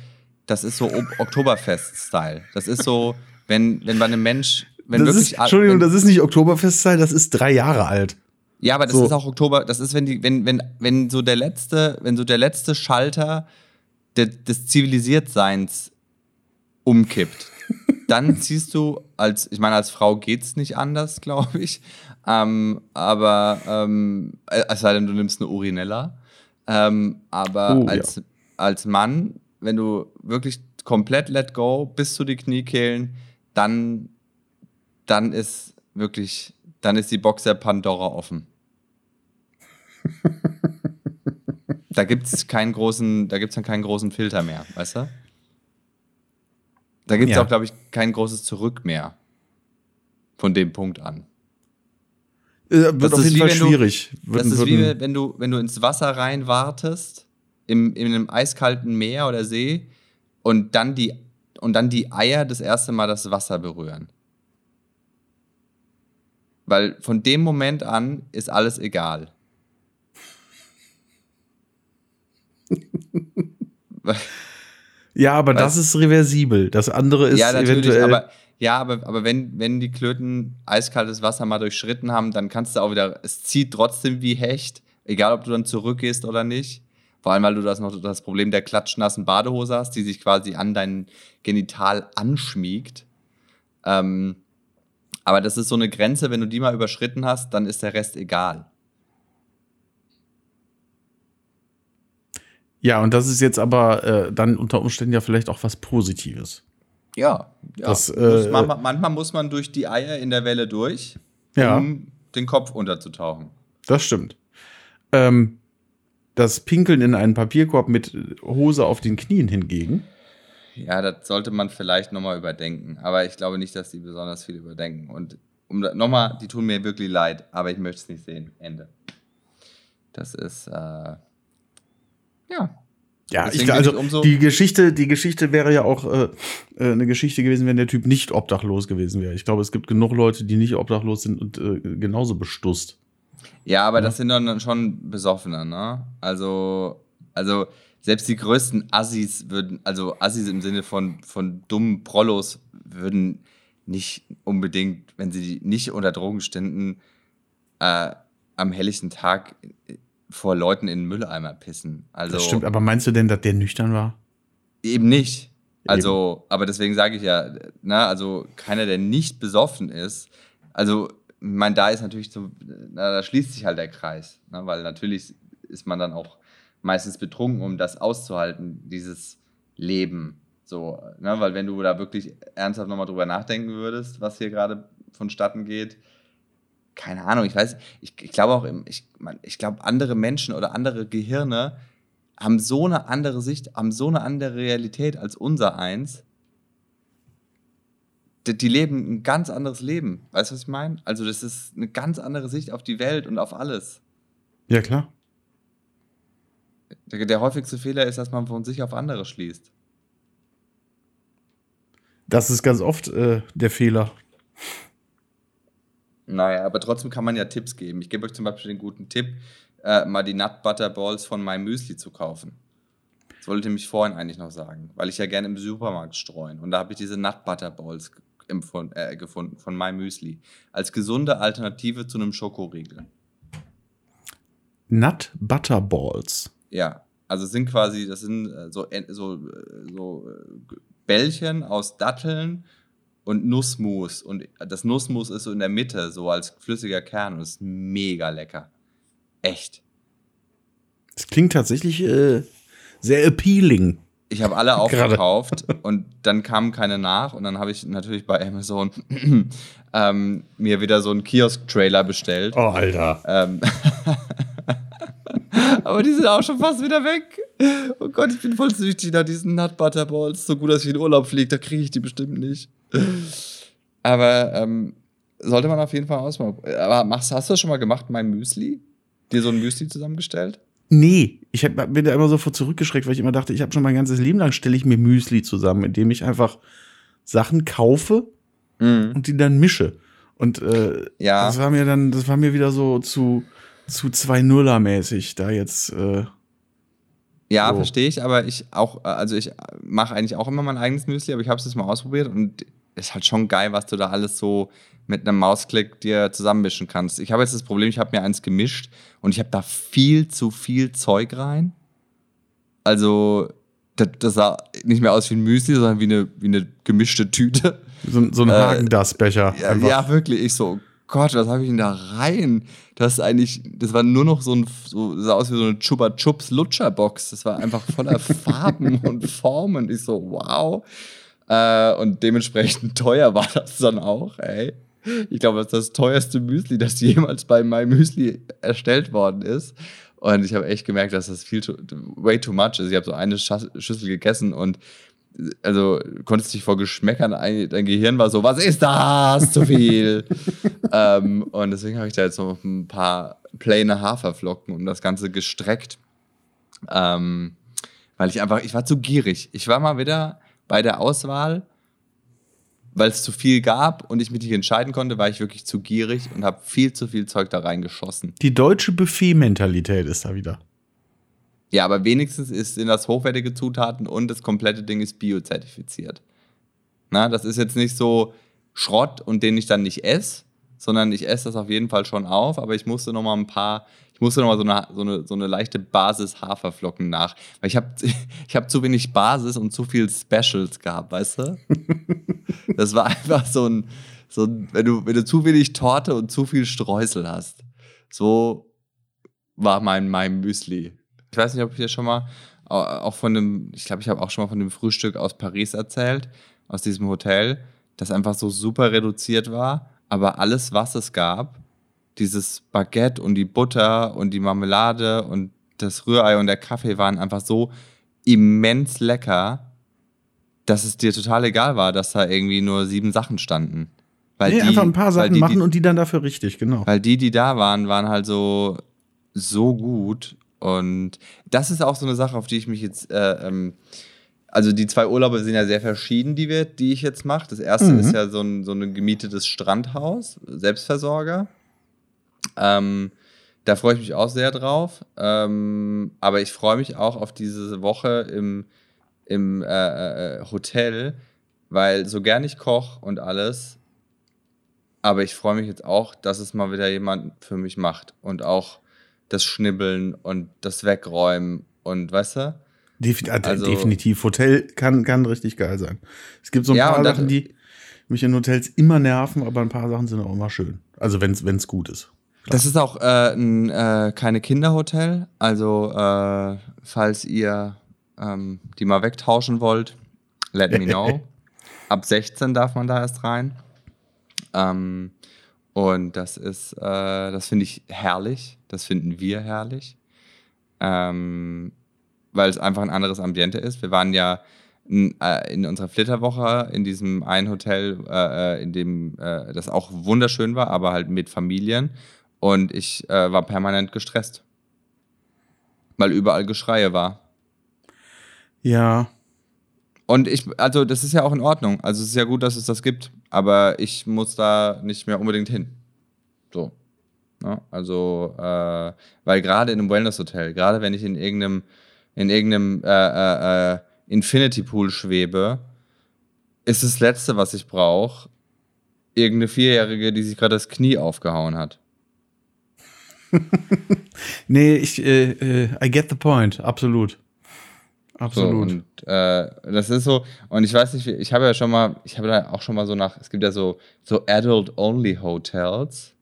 das ist so Oktoberfest-Style. Das ist so, wenn, wenn bei einem Mensch, wenn das wirklich. Ist, Entschuldigung, wenn, das ist nicht Oktoberfest-Style, das ist drei Jahre alt. Ja, aber das so. ist auch Oktober, das ist, wenn die, wenn, wenn, wenn so der letzte, wenn so der letzte Schalter de, des Zivilisiertseins umkippt dann ziehst du als, ich meine, als Frau geht es nicht anders, glaube ich. Ähm, aber ähm, es sei denn, du nimmst eine Urinella. Ähm, aber oh, als, ja. als Mann, wenn du wirklich komplett let go bis zu die Kniekehlen, dann, dann ist wirklich, dann ist die Box der Pandora offen. da gibt es keinen großen, da gibt's dann keinen großen Filter mehr, weißt du? Da gibt es ja. auch, glaube ich, kein großes Zurück mehr von dem Punkt an. Äh, wird Das auf ist jeden Fall wenn du- schwierig. Das Würden- ist würden- wie wenn du, wenn du ins Wasser rein wartest, im, in einem eiskalten Meer oder See, und dann die, und dann die Eier das erste Mal das Wasser berühren. Weil von dem Moment an ist alles egal. ja, aber Was? das ist reversibel. Das andere ist ja, natürlich, eventuell. aber, ja, aber, aber wenn, wenn die Klöten eiskaltes Wasser mal durchschritten haben, dann kannst du auch wieder, es zieht trotzdem wie Hecht, egal ob du dann zurückgehst oder nicht. Vor allem, weil du das noch das Problem der klatschnassen Badehose hast, die sich quasi an dein Genital anschmiegt. Ähm, aber das ist so eine Grenze, wenn du die mal überschritten hast, dann ist der Rest egal. Ja, und das ist jetzt aber äh, dann unter Umständen ja vielleicht auch was Positives. Ja, ja. Das, äh, man, manchmal muss man durch die Eier in der Welle durch, Ja. um den Kopf unterzutauchen. Das stimmt. Ähm, das Pinkeln in einen Papierkorb mit Hose auf den Knien hingegen. Ja, das sollte man vielleicht nochmal überdenken. Aber ich glaube nicht, dass die besonders viel überdenken. Und um nochmal, die tun mir wirklich leid, aber ich möchte es nicht sehen. Ende. Das ist, äh, ja. Ja, ich, also die Geschichte, die Geschichte wäre ja auch äh, äh, eine Geschichte gewesen, wenn der Typ nicht obdachlos gewesen wäre. Ich glaube, es gibt genug Leute, die nicht obdachlos sind und äh, genauso bestusst. Ja, aber das sind dann schon Besoffener, ne? Also, also selbst die größten Assis würden, also Assis im Sinne von, von dummen Prollos, würden nicht unbedingt, wenn sie nicht unter Drogen ständen, äh, am helllichten Tag vor Leuten in den Mülleimer pissen. Also Das stimmt, aber meinst du denn, dass der nüchtern war? eben nicht. Also, aber deswegen sage ich ja, na, also keiner, der nicht besoffen ist, also, ich meine, da ist natürlich so, na, da schließt sich halt der Kreis, ne, weil natürlich ist man dann auch meistens betrunken, um das auszuhalten, dieses Leben. So, ne, weil wenn du da wirklich ernsthaft nochmal drüber nachdenken würdest, was hier gerade vonstatten geht, keine Ahnung, ich weiß, ich, ich glaube auch, ich, ich glaube, andere Menschen oder andere Gehirne haben so eine andere Sicht, haben so eine andere Realität als unser eins. Die, die leben ein ganz anderes Leben. Weißt du, was ich meine? Also, das ist eine ganz andere Sicht auf die Welt und auf alles. Ja, klar. Der, der häufigste Fehler ist, dass man von sich auf andere schließt. Das ist ganz oft äh, der Fehler. Naja, aber trotzdem kann man ja Tipps geben. Ich gebe euch zum Beispiel den guten Tipp, äh, mal die Nut Butter Balls von My Müsli zu kaufen. Das wollte ich mich vorhin eigentlich noch sagen, weil ich ja gerne im Supermarkt streuen. Und da habe ich diese Nut Butter Balls äh, gefunden von My Müsli. Als gesunde Alternative zu einem Schokoriegel. Nut Butter Balls. Ja, also sind quasi, das sind äh, so, en- so, äh, so äh, Bällchen aus Datteln und Nussmus. Und das Nussmus ist so in der Mitte, so als flüssiger Kern und ist mega lecker. Echt. Das klingt tatsächlich äh, sehr appealing. Ich habe alle aufgekauft und dann kamen keine nach und dann habe ich natürlich bei Amazon ähm, mir wieder so einen Kiosk-Trailer bestellt. Oh, Alter. Ähm, aber die sind auch schon fast wieder weg. Oh Gott, ich bin voll süchtig nach diesen Nut Butter Balls. So gut, dass ich in Urlaub fliege, da kriege ich die bestimmt nicht. Aber ähm, sollte man auf jeden Fall ausmachen. Aber machst, hast du das schon mal gemacht, mein Müsli? Dir so ein Müsli zusammengestellt? Nee, ich hab, bin da immer so vor zurückgeschreckt, weil ich immer dachte, ich habe schon mein ganzes Leben lang stelle ich mir Müsli zusammen, indem ich einfach Sachen kaufe und die dann mische. Und äh, Ja. das war mir dann, das war mir wieder so zu, zu zwei Nuller mäßig, da jetzt. Äh, Ja, So. verstehe ich, aber ich auch, äh, also ich mache eigentlich auch immer mein eigenes Müsli, aber ich habe es jetzt mal ausprobiert und ist halt schon geil, was du da alles so mit einem Mausklick dir zusammenmischen kannst. Ich habe jetzt das Problem, ich habe mir eins gemischt und ich habe da viel zu viel Zeug rein. Also, das, das sah nicht mehr aus wie ein Müsli, sondern wie eine, wie eine gemischte Tüte. so, so ein Äh, Hagen-Dazs-Becher. Ja, ja, wirklich. Ich so, Gott, was habe ich denn da rein? Das ist eigentlich, das war nur noch so ein, so, sah aus wie so eine Chupa Chups Lutscherbox. Das war einfach voller Farben und Formen. Ich so, wow. Äh, und dementsprechend teuer war das dann auch, ey. Ich glaube, das ist das teuerste Müsli, das jemals bei My Müsli erstellt worden ist. Und ich habe echt gemerkt, dass das viel zu, way too much ist. Ich habe so eine Schüssel gegessen und also konntest dich vor Geschmäckern, ein, dein Gehirn war so, was ist das? Zu viel. ähm, und deswegen habe ich da jetzt noch ein paar plane Haferflocken und das Ganze gestreckt. Ähm, weil ich einfach, ich war zu gierig. Ich war mal wieder bei der Auswahl, weil es zu viel gab und ich mich nicht entscheiden konnte, war ich wirklich zu gierig und habe viel zu viel Zeug da reingeschossen. Die deutsche Buffet-Mentalität ist da wieder. Ja, aber wenigstens ist, sind das hochwertige Zutaten und das komplette Ding ist biozertifiziert. Na, das ist jetzt nicht so Schrott und den ich dann nicht esse, sondern ich esse das auf jeden Fall schon auf, aber ich musste noch mal ein paar, ich musste noch mal so eine, so eine, so eine leichte Basis Haferflocken nach, weil ich habe ich hab zu wenig Basis und zu viel Specials gehabt, weißt du? das war einfach so ein, so ein wenn, du, wenn du zu wenig Torte und zu viel Streusel hast. So war mein, mein Müsli. Ich weiß nicht, ob ich dir schon mal auch von dem, ich glaube, ich habe auch schon mal von dem Frühstück aus Paris erzählt, aus diesem Hotel, das einfach so super reduziert war, aber alles, was es gab, dieses Baguette und die Butter und die Marmelade und das Rührei und der Kaffee waren einfach so immens lecker, dass es dir total egal war, dass da irgendwie nur sieben Sachen standen. Weil nee, die, einfach ein paar Sachen die, machen und die dann dafür richtig, genau. Weil die, die da waren, waren halt so, so gut und das ist auch so eine Sache, auf die ich mich jetzt, äh, ähm, also die zwei Urlaube sind ja sehr verschieden, die, wir, die ich jetzt mache. Das erste mhm. ist ja so ein, so ein gemietetes Strandhaus, Selbstversorger. Ähm, da freue ich mich auch sehr drauf. Ähm, aber ich freue mich auch auf diese Woche im, im äh, äh, Hotel, weil so gern ich koche und alles, aber ich freue mich jetzt auch, dass es mal wieder jemand für mich macht und auch das Schnibbeln und das Wegräumen und weißt du? Defin äh, also, definitiv. Hotel kann, kann richtig geil sein. Es gibt so ein ja, paar Sachen, die mich in Hotels immer nerven, aber ein paar Sachen sind auch immer schön. Also wenn es gut ist. Klar. Das ist auch äh, ein äh, keine Kinderhotel. Also äh, falls ihr ähm, die mal wegtauschen wollt, let me know. Ab 16 darf man da erst rein. Ähm, und das ist, äh, das finde ich herrlich. Das finden wir herrlich. Ähm, weil es einfach ein anderes Ambiente ist. Wir waren ja in, äh, in unserer Flitterwoche in diesem einen Hotel, äh, äh, in dem äh, das auch wunderschön war, aber halt mit Familien. Und ich äh, war permanent gestresst. Weil überall Geschreie war. Ja. Und ich, also das ist ja auch in Ordnung. Also es ist ja gut, dass es das gibt aber ich muss da nicht mehr unbedingt hin. So. Ja, ne? also, äh, weil gerade in einem Wellness-Hotel, gerade wenn ich in irgendeinem, in irgendeinem äh, äh, äh Infinity Pool schwebe, ist das Letzte, was ich brauche, irgendeine Vierjährige, die sich gerade das Knie aufgehauen hat. nee, ich, äh, äh, I get the point, absolut. Absolut. So, und äh, das ist so, und ich weiß nicht, ich habe ja schon mal, ich habe da auch schon mal so nach, es gibt ja so, so Adult-Only Hotels,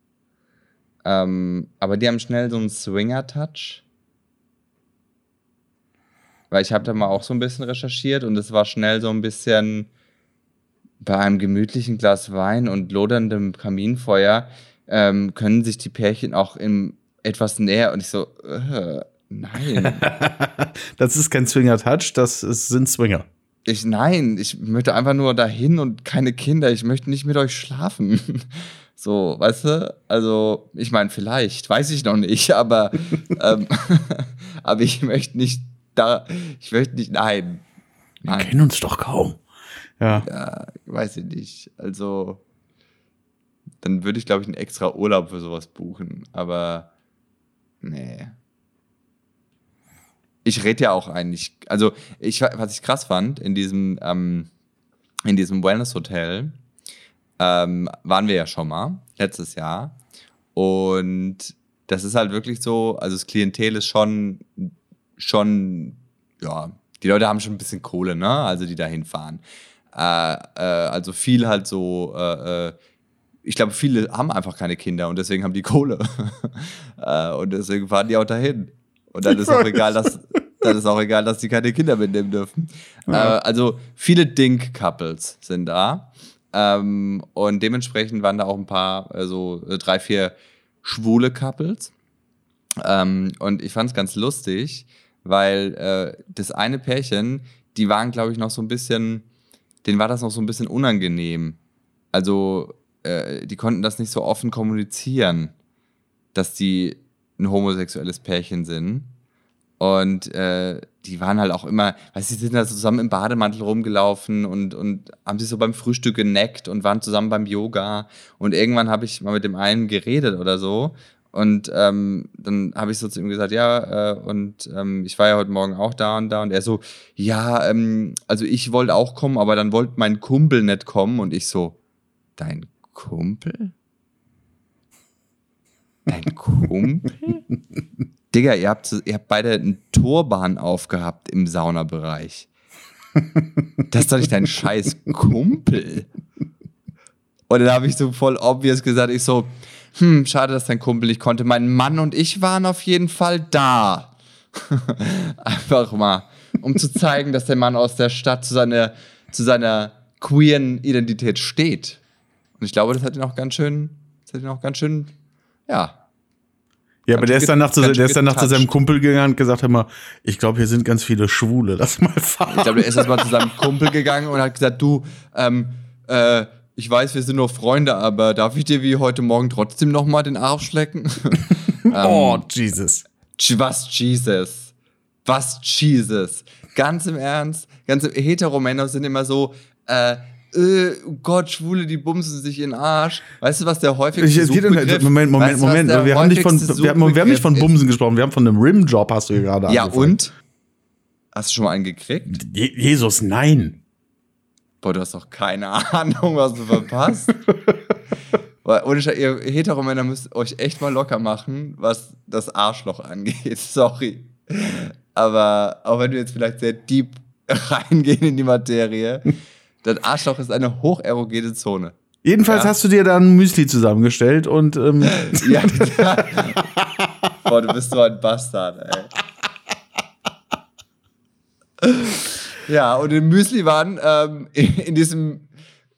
ähm, aber die haben schnell so einen Swinger-Touch. Weil ich habe da mal auch so ein bisschen recherchiert und es war schnell so ein bisschen bei einem gemütlichen Glas Wein und loderndem Kaminfeuer ähm, können sich die Pärchen auch im etwas näher und ich so, äh, Nein. das ist kein Swinger-Touch, das ist, sind Swinger. Ich, nein, ich möchte einfach nur dahin und keine Kinder. Ich möchte nicht mit euch schlafen. So, weißt du? Also, ich meine, vielleicht, weiß ich noch nicht, aber, ähm, aber ich möchte nicht da, ich möchte nicht, nein. nein. Wir kennen uns doch kaum. Ja. Ja, weiß ich nicht. Also, dann würde ich, glaube ich, einen extra Urlaub für sowas buchen, aber nee ich rede ja auch eigentlich, also ich, was ich krass fand, in diesem, ähm, in diesem Wellness-Hotel ähm, waren wir ja schon mal, letztes Jahr. Und das ist halt wirklich so, also das Klientel ist schon, schon, ja, die Leute haben schon ein bisschen Kohle, ne? Also die da hinfahren. Äh, äh, also viel halt so, äh, äh ich glaube, viele haben einfach keine Kinder und deswegen haben die Kohle. Äh, und deswegen fahren die auch dahin. Und dann ist auch egal, dass dann ist auch egal, dass die keine Kinder mitnehmen dürfen. Ja. Äh, also viele Dink-Couples sind da. Ähm, und dementsprechend waren da auch ein paar, also drei, vier schwule Couples. Ähm, und ich fand es ganz lustig, weil äh, das eine Pärchen, die waren, glaube ich, noch so ein bisschen, denen war das noch so ein bisschen unangenehm. Also, äh, die konnten das nicht so offen kommunizieren, dass die ein homosexuelles Pärchen sind. Und äh, die waren halt auch immer, weißt du, die sind da zusammen im Bademantel rumgelaufen und, und haben sich so beim Frühstück geneckt und waren zusammen beim Yoga. Und irgendwann habe ich mal mit dem einen geredet oder so. Und ähm, dann habe ich so zu ihm gesagt, ja, äh, und ähm, ich war ja heute Morgen auch da und da. Und er so, ja, ähm, also ich wollte auch kommen, aber dann wollte mein Kumpel nicht kommen. Und ich so, dein Kumpel? Dein Kumpel? Digga, ihr habt, ihr habt beide einen Turban aufgehabt im Saunabereich. Das ist doch nicht dein scheiß Kumpel. Und dann habe ich so voll obvious gesagt, ich so, hm, schade, dass dein Kumpel nicht konnte. Mein Mann und ich waren auf jeden Fall da. Einfach mal, um zu zeigen, dass der Mann aus der Stadt zu seiner, zu seiner queeren Identität steht. Und ich glaube, das hat ihn auch ganz schön, das hat ihn auch ganz schön, ja, ja, aber der ist, danach zu, der ist danach zu seinem Kumpel gegangen und gesagt, hör mal, ich glaube, hier sind ganz viele Schwule, lass mal fahren. Ich glaube, der ist erstmal zu seinem Kumpel gegangen und hat gesagt, du, ähm, äh, ich weiß, wir sind nur Freunde, aber darf ich dir wie heute Morgen trotzdem noch mal den Arsch lecken? oh, ähm, Jesus. Was Jesus? Was Jesus? Ganz im Ernst, ganze Heteromänner sind immer so, äh, äh, Gott, Schwule, die bumsen sich in den Arsch. Weißt du, was der häufigste ich, Suchbegriff Moment, Moment, weißt du, Moment. Wir haben, nicht von, wir, haben, wir haben nicht von Bumsen gesprochen, wir haben von einem Rimjob, hast du hier gerade Ja, angefangen. und? Hast du schon mal einen gekriegt? Je Jesus, nein. Boah, du hast doch keine Ahnung, was du verpasst. Und ihr Heteromänner müsst euch echt mal locker machen, was das Arschloch angeht. Sorry. Aber auch wenn du jetzt vielleicht sehr deep reingehen in die Materie, das Arschloch ist eine hocherogene Zone. Jedenfalls ja. hast du dir da ein Müsli zusammengestellt und. Ähm ja, Boah, du bist so ein Bastard, ey. Ja, und im Müsli waren ähm, in diesem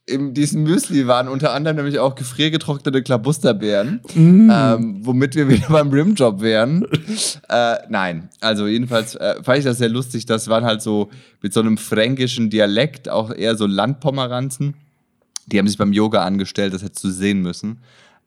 in diesem Müsli waren unter anderem nämlich auch gefriergetrocknete Klabusterbeeren, mm. ähm, womit wir wieder beim Rimjob wären. äh, nein, also jedenfalls äh, fand ich das sehr lustig. Das waren halt so mit so einem fränkischen Dialekt, auch eher so Landpomeranzen. Die haben sich beim Yoga angestellt, das hättest du sehen müssen.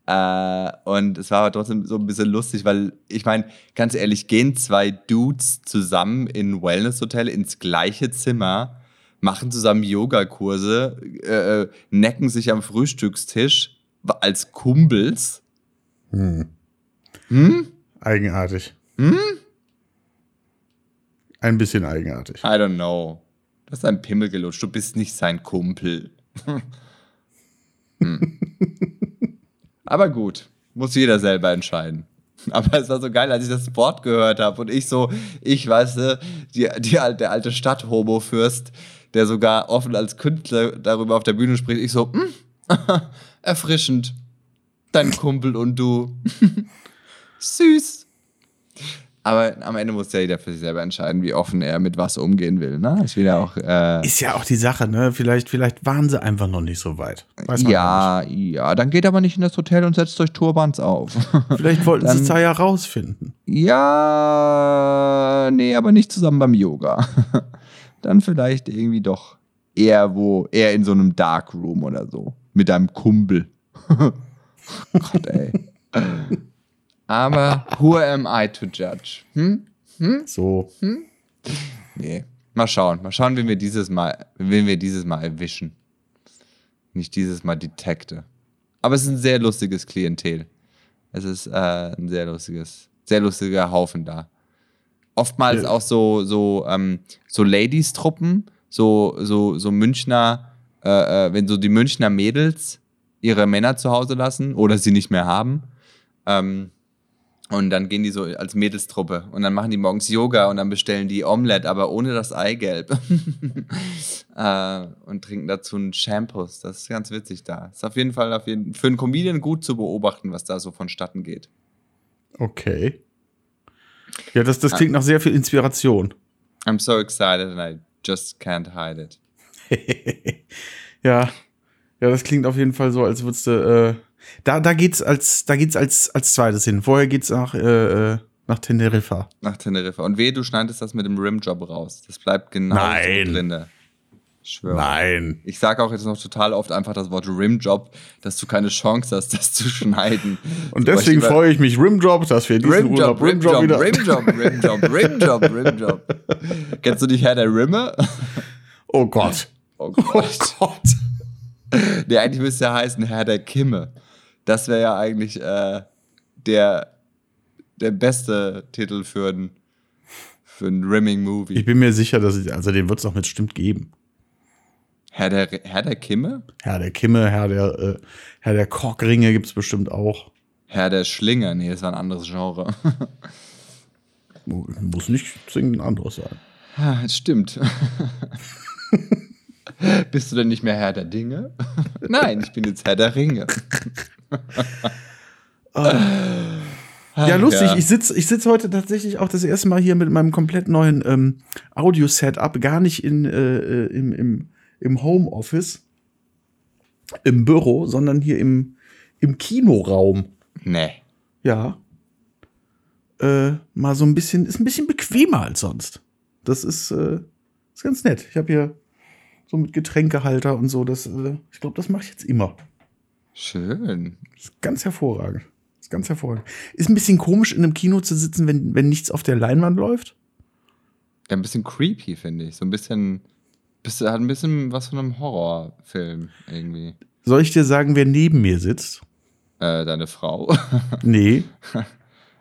Äh, und es war aber trotzdem so ein bisschen lustig, weil ich meine, ganz ehrlich, gehen zwei Dudes zusammen in ein Wellness-Hotel ins gleiche Zimmer machen zusammen Yogakurse, äh, äh, necken sich am Frühstückstisch als Kumpels. Hm. Hm? Eigenartig. Hm? Ein bisschen eigenartig. I don't know. Du hast ein Pimmel gelutscht. Du bist nicht sein Kumpel. hm. Aber gut. Muss jeder selber entscheiden. Aber es war so geil, als ich das Wort gehört habe und ich so, ich weiß, die, die, der alte Stadt-Homo-Fürst, der sogar offen als Künstler darüber auf der Bühne spricht. Ich so, hm, erfrischend. Dein Kumpel und du. Süß. Aber am Ende muss ja jeder für sich selber entscheiden, wie offen er mit was umgehen will. Ne? Will ja auch. Äh ist ja auch die Sache, ne? Vielleicht, vielleicht waren sie einfach noch nicht so weit. ja, ja, dann geht aber nicht in das Hotel und setzt euch Turbans auf. Vielleicht wollten sie es da ja rausfinden. Ja, nee, aber nicht zusammen beim Yoga dann vielleicht irgendwie doch eher wo, eher in so einem Darkroom oder so. Mit deinem Kumpel. Gott, ey. Aber who am I to judge? Hm? Hm? So. Hm? Nee. Mal schauen. Mal schauen, wen wir dieses Mal, wen wir dieses Mal erwischen. Nicht dieses Mal detekte. Aber es ist ein sehr lustiges Klientel. Es ist äh, ein sehr lustiges, sehr lustiger Haufen da oftmals ja. auch so, so, ähm, so Ladies-Truppen, so, so, so Münchner, äh, äh, wenn so die Münchner Mädels ihre Männer zu Hause lassen oder sie nicht mehr haben. Ähm, und dann gehen die so als Mädelstruppe und dann machen die morgens Yoga und dann bestellen die Omelette, aber ohne das Eigelb. äh, und trinken dazu einen Shampoo. Das ist ganz witzig da. Ist auf jeden Fall auf jeden, für einen Comedian gut zu beobachten, was da so vonstatten geht. Okay. Ja, das, das klingt nach sehr viel Inspiration. I'm so excited and I just can't hide it. ja. Ja, das klingt auf jeden Fall so, als würdest du, äh, da, da geht's als, da geht's als, als zweites hin. Vorher geht's nach, äh, äh Nach Teneriffa. Nach Teneriffa. Und weh, du schneidest das mit dem Rimjob raus. Das bleibt genau Nein. so drin. Schwör. Nein. Ich sage auch jetzt noch total oft einfach das Wort Rimjob, dass du keine Chance hast, das zu schneiden. Und deswegen freue ich mich, Rimjob, dass wir diesen Rimjob, Urlaub Rimjob, wieder... Rimjob, Rimjob, Rimjob, Rimjob. Kennst du dich Herr der Rimme? Oh Gott. Oh Oh Gott. Gott. Nee, eigentlich müsste er heißen Herr der Kimme. Das wäre ja eigentlich äh, der, der beste Titel für ein, für ein Rimming-Movie. Ich bin mir sicher, dass ich, also den wird es noch mit stimmt geben. Herr der, Herr der Kimme? Herr der Kimme, Herr der, äh, Herr der Korkringe gibt es bestimmt auch. Herr der Schlinge? Nee, das war ein anderes Genre. Muss nicht zwingend ein anderes sein. Ah, das stimmt. Bist du denn nicht mehr Herr der Dinge? Nein, ich bin jetzt Herr der Ringe. Ja, lustig. Ich sitze ich sitz heute tatsächlich auch das erste Mal hier mit meinem komplett neuen ähm, Audio-Setup, gar nicht in, äh, äh, im, im, im Homeoffice, im Büro, sondern hier im, im Kinoraum. Nee. Ja. Äh, mal so ein bisschen, ist ein bisschen bequemer als sonst. Das ist, äh, ist ganz nett. Ich habe hier so mit Getränkehalter und so, das, äh, ich glaube, das mache ich jetzt immer. Schön. Ist ganz hervorragend. Ist ganz hervorragend. Ist ein bisschen komisch, in einem Kino zu sitzen, wenn, wenn nichts auf der Leinwand läuft. Ja, ein bisschen creepy, finde ich. So ein bisschen, bisschen. Hat ein bisschen was von einem Horrorfilm irgendwie. Soll ich dir sagen, wer neben mir sitzt? Äh, deine Frau. Nee.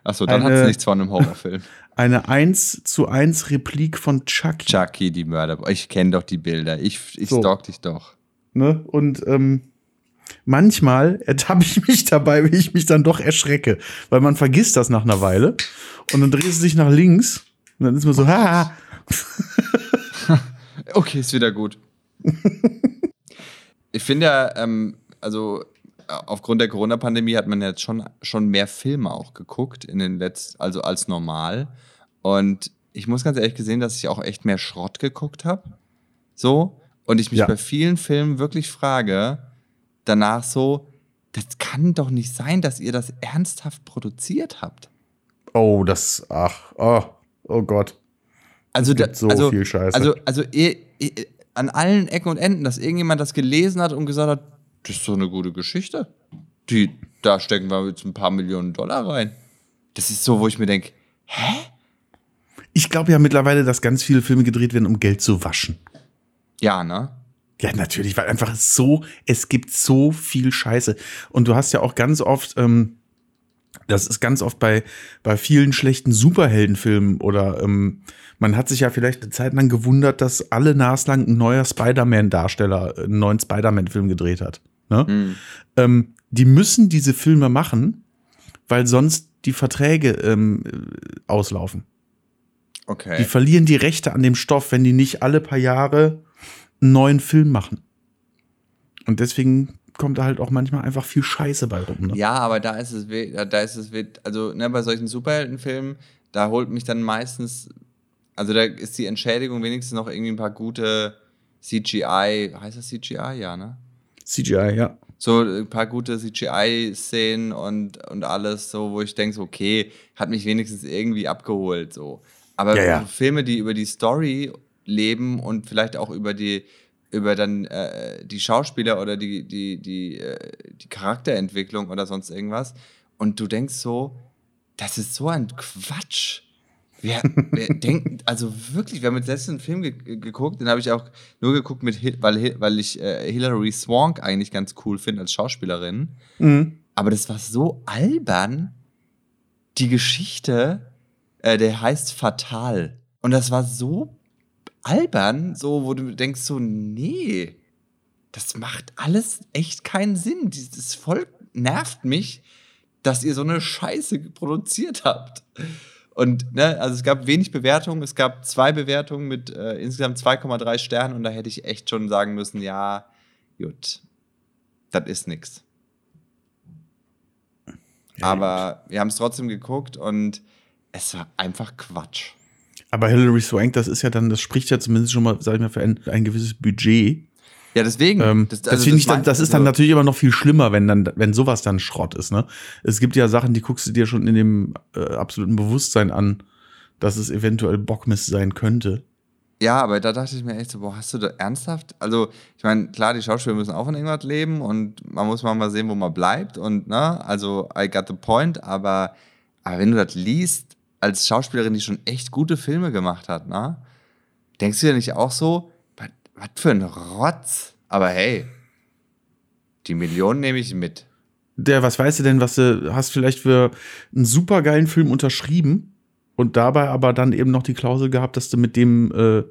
Achso, dann hat es nichts von einem Horrorfilm. Eine 1 zu 1 Replik von Chucky. Chucky, die Mörder. Ich kenne doch die Bilder. Ich, ich So. stalk dich doch. Ne? Und ähm, manchmal ertappe ich mich dabei, wie ich mich dann doch erschrecke. Weil man vergisst das nach einer Weile. Und dann drehst du dich nach links. Und dann ist man so, ha. Okay, ist wieder gut. ich finde ja, ähm, also aufgrund der Corona-Pandemie hat man jetzt schon, schon mehr Filme auch geguckt in den letzten, also als normal. Und ich muss ganz ehrlich gesehen, dass ich auch echt mehr Schrott geguckt habe. So. Und ich mich Ja. bei vielen Filmen wirklich frage, danach so, das kann doch nicht sein, dass ihr das ernsthaft produziert habt. Oh, das, ach, oh, oh Gott. Also, da, so also, viel Scheiße. also, also ihr, ihr, an allen Ecken und Enden, dass irgendjemand das gelesen hat und gesagt hat, das ist so eine gute Geschichte. Die, da stecken wir jetzt ein paar Millionen Dollar rein. Das ist so, wo ich mir denke, Ich glaube ja mittlerweile, dass ganz viele Filme gedreht werden, um Geld zu waschen. ja, ne? Ja, natürlich, weil einfach so, es gibt so viel Scheiße. Und du hast ja auch ganz oft, ähm, das ist ganz oft bei, bei vielen schlechten Superheldenfilmen oder ähm, man hat sich ja vielleicht eine Zeit lang gewundert, dass alle naslang ein neuer Spider-Man-Darsteller einen neuen Spider-Man-Film gedreht hat. Ne? Hm. Ähm, die müssen diese Filme machen, weil sonst die Verträge ähm, äh, auslaufen. Die Okay. verlieren die Rechte an dem Stoff, wenn die nicht alle paar Jahre einen neuen Film machen. Und deswegen kommt da halt auch manchmal einfach viel Scheiße bei rum. Ne? Ja, aber da ist es, da ist es, also ne, bei solchen Superheldenfilmen, da holt mich dann meistens, also da ist die Entschädigung wenigstens noch irgendwie ein paar gute CGI, heißt das CGI? Ja, ne? CGI, ja. so ein paar gute CGI-Szenen und, und alles, so, wo ich denke, so, okay, hat mich wenigstens irgendwie abgeholt. So. Aber Ja, ja. Filme, die über die Story leben und vielleicht auch über die, über dann äh, die Schauspieler oder die, die, die, äh, die Charakterentwicklung oder sonst irgendwas. Und du denkst so, das ist so ein Quatsch. Wer, wer denkt, also wirklich, wir haben jetzt letztens einen Film ge geguckt, den habe ich auch nur geguckt, mit, weil, weil ich äh, Hilary Swank eigentlich ganz cool finde als Schauspielerin. Mhm. Aber das war so albern. Die Geschichte, äh, der heißt Fatal. Und das war so albern, so, wo du denkst so, nee, das macht alles echt keinen Sinn. Dieses Volk nervt mich, dass ihr so eine Scheiße produziert habt. Und, ne, also es gab wenig Bewertungen, es gab zwei Bewertungen mit äh, insgesamt 2,3 Sternen und da hätte ich echt schon sagen müssen, ja, gut, das ist nix. Aber wir haben es trotzdem geguckt und es war einfach Quatsch. Aber Hilary Swank, das ist ja dann, das spricht ja zumindest schon mal, sag ich mal, für ein, ein gewisses Budget. Ja, deswegen. Ähm, Das- das also finde das ich dann, das ist dann also- natürlich immer noch viel schlimmer, wenn dann, wenn sowas dann Schrott ist, ne? Es gibt ja Sachen, die guckst du dir schon in dem äh, absoluten Bewusstsein an, dass es eventuell Bockmist sein könnte. Ja, aber da dachte ich mir echt so, boah, hast du da ernsthaft? Also, ich meine, klar, die Schauspieler müssen auch von irgendwas leben und man muss mal mal sehen, wo man bleibt und, ne, also, I got the point, aber, aber wenn du das liest, als Schauspielerin, die schon echt gute Filme gemacht hat, ne, denkst du dir nicht auch so, was was für ein Rotz? Aber hey, die Millionen nehme ich mit. Der, was weißt du denn, was du hast vielleicht für einen supergeilen Film unterschrieben und dabei aber dann eben noch die Klausel gehabt, dass du mit dem, äh,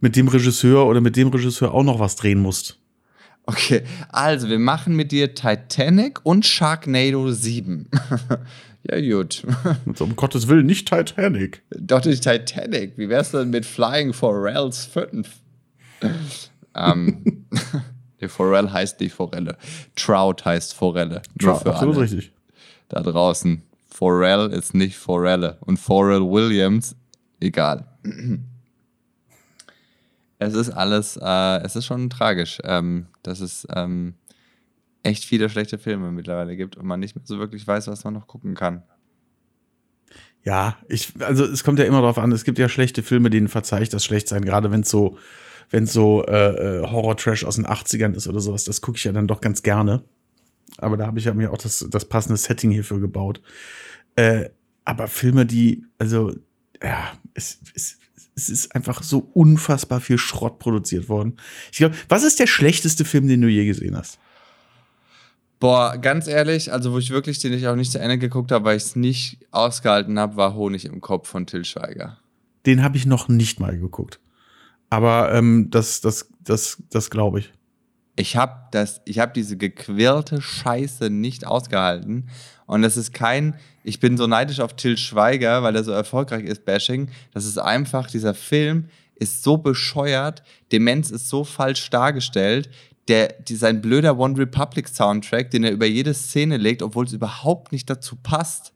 mit dem Regisseur oder mit dem Regisseur auch noch was drehen musst. Okay, also wir machen mit dir Titanic und Sharknado 7. ja, gut. So, um Gottes Willen, nicht Titanic. Doch nicht Titanic. Wie wär's denn mit Flying Forells 5? ähm, die Forell heißt nicht Forelle. Trout heißt Forelle. Nur für absolut alle richtig. da draußen. Forell ist nicht Forelle. Und Pharrell Williams, egal. Es ist alles, äh, es ist schon tragisch, ähm, dass es ähm, echt viele schlechte Filme mittlerweile gibt und man nicht mehr so wirklich weiß, was man noch gucken kann. Ja, ich, also es kommt ja immer darauf an, es gibt ja schlechte Filme, denen verzeihe ich das schlecht sein, gerade wenn es so, wenn so äh, äh, Horror-Trash aus den 80ern ist oder sowas, das gucke ich ja dann doch ganz gerne. Aber da habe ich ja mir auch das, das passende Setting hierfür gebaut. Äh, aber Filme, die, also, ja, es, es, es ist einfach so unfassbar viel Schrott produziert worden. Ich glaube, was ist der schlechteste Film, den du je gesehen hast? Boah, ganz ehrlich, also wo ich wirklich den ich auch nicht zu Ende geguckt habe, weil ich es nicht ausgehalten habe, war Honig im Kopf von Till Schweiger. Den habe ich noch nicht mal geguckt. Aber ähm, das, das, das, das glaube ich. Ich habe das, ich habe diese gequirlte Scheiße nicht ausgehalten. Und das ist kein, ich bin so neidisch auf Till Schweiger, weil er so erfolgreich ist, Bashing. Das ist einfach, dieser Film ist so bescheuert, Demenz ist so falsch dargestellt. Der, die, sein blöder One Republic Soundtrack, den er über jede Szene legt, obwohl es überhaupt nicht dazu passt,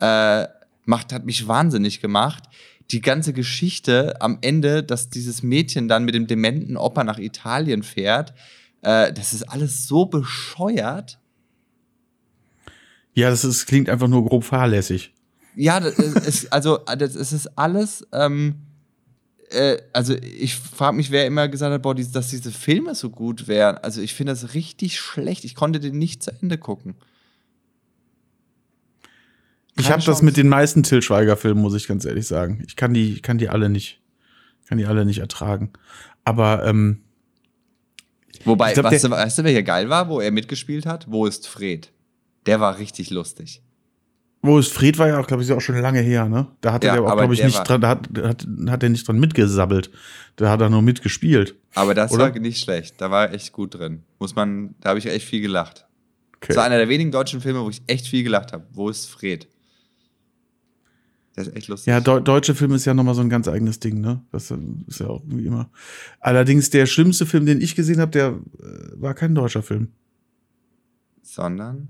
äh, macht, hat mich wahnsinnig gemacht. Die ganze Geschichte am Ende, dass dieses Mädchen dann mit dem dementen Opa nach Italien fährt, äh, das ist alles so bescheuert. Ja, das ist, klingt einfach nur grob fahrlässig. Ja, das ist, also das, es ist alles. Ähm, äh, also ich frage mich, wer immer gesagt hat, boah, dass diese Filme so gut wären. Also ich finde das richtig schlecht. Ich konnte den nicht zu Ende gucken. Ich Keine habe das mit den meisten Till Schweiger-Filmen, muss ich ganz ehrlich sagen. Ich kann die, kann die alle nicht, kann die alle nicht ertragen. Aber ähm, Wobei, Ich glaub, weißt, du, weißt du, wer hier geil war, wo er mitgespielt hat? Wo ist Fred? Der war richtig lustig. Wo ist Fred war ja auch, glaube ich, auch schon lange her, ne? Da hat Ja, er ja auch, glaube ich, nicht dran, da hat, hat, hat er nicht dran mitgesabbelt. Da hat er nur mitgespielt. Aber das Oder? war nicht schlecht. Da war er echt gut drin. Muss man, da habe ich echt viel gelacht. Okay. Das war einer der wenigen deutschen Filme, wo ich echt viel gelacht habe. Wo ist Fred? Der ist echt lustig. Ja, Deu deutsche Film ist ja nochmal so ein ganz eigenes Ding, ne? Das ist ja auch wie immer. Allerdings der schlimmste Film, den ich gesehen habe, der äh, war kein deutscher Film. Sondern?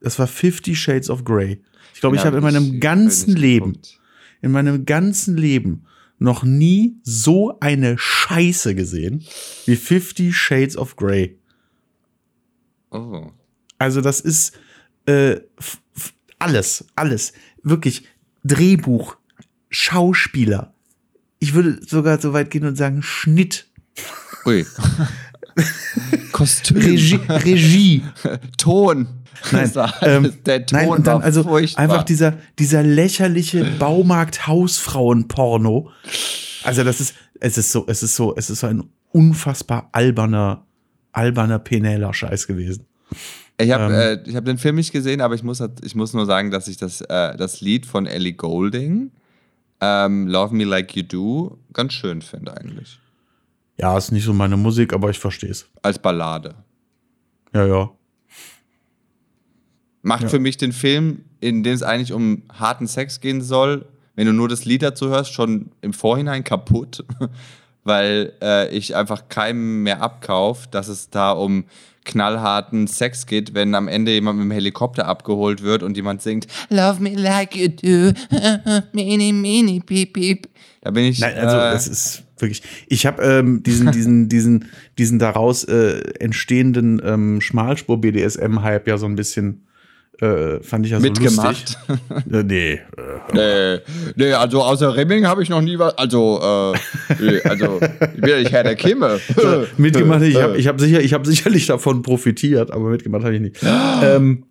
Das war Fifty Shades of Grey. Ich glaube, ich Genau, habe in meinem ich- ganzen Leben, geguckt. in meinem ganzen Leben noch nie so eine Scheiße gesehen wie Fifty Shades of Grey. Oh. Also das ist äh, alles, alles. Wirklich Drehbuch, Schauspieler. Ich würde sogar so weit gehen und sagen Schnitt, Ui. Kostüm. Regie, Regie. Ton. Nein, ähm, der Ton Nein, und dann also furchtbar. einfach dieser, dieser lächerliche Baumarkt-Hausfrauen-Porno. Also das ist, es ist so, es ist so, es ist so ein unfassbar alberner, alberner Penela-Scheiß gewesen. Ich habe Ähm. äh, ich hab den Film nicht gesehen, aber ich muss, halt- ich muss nur sagen, dass ich das, äh, das Lied von Ellie Golding, ähm, Love Me Like You Do, ganz schön finde eigentlich. Ja, ist nicht so meine Musik, aber ich verstehe es. Als Ballade. Ja, ja. Macht Ja. für mich den Film, in dem es eigentlich um harten Sex gehen soll, wenn du nur das Lied dazu hörst, schon im Vorhinein kaputt. Weil äh, ich einfach keinem mehr abkauf, dass es da um knallharten Sex geht, wenn am Ende jemand mit dem Helikopter abgeholt wird und jemand singt Love me like you do, mini, mini, piep, piep. Da bin ich. Nein, also äh, es ist, Wirklich. Ich habe ähm, diesen, diesen, diesen, diesen daraus äh, entstehenden ähm, Schmalspur-BDSM-Hype ja so ein bisschen äh, fand ich ja so Mitgemacht. lustig. äh, nee. Nee, nee, also außer Remming habe ich noch nie was. Also, äh, nee, also ich bin ja nicht Herr der Kimme. Mitgemacht, ich habe ich hab sicher, ich hab sicherlich davon profitiert, aber mitgemacht habe ich nicht. ähm,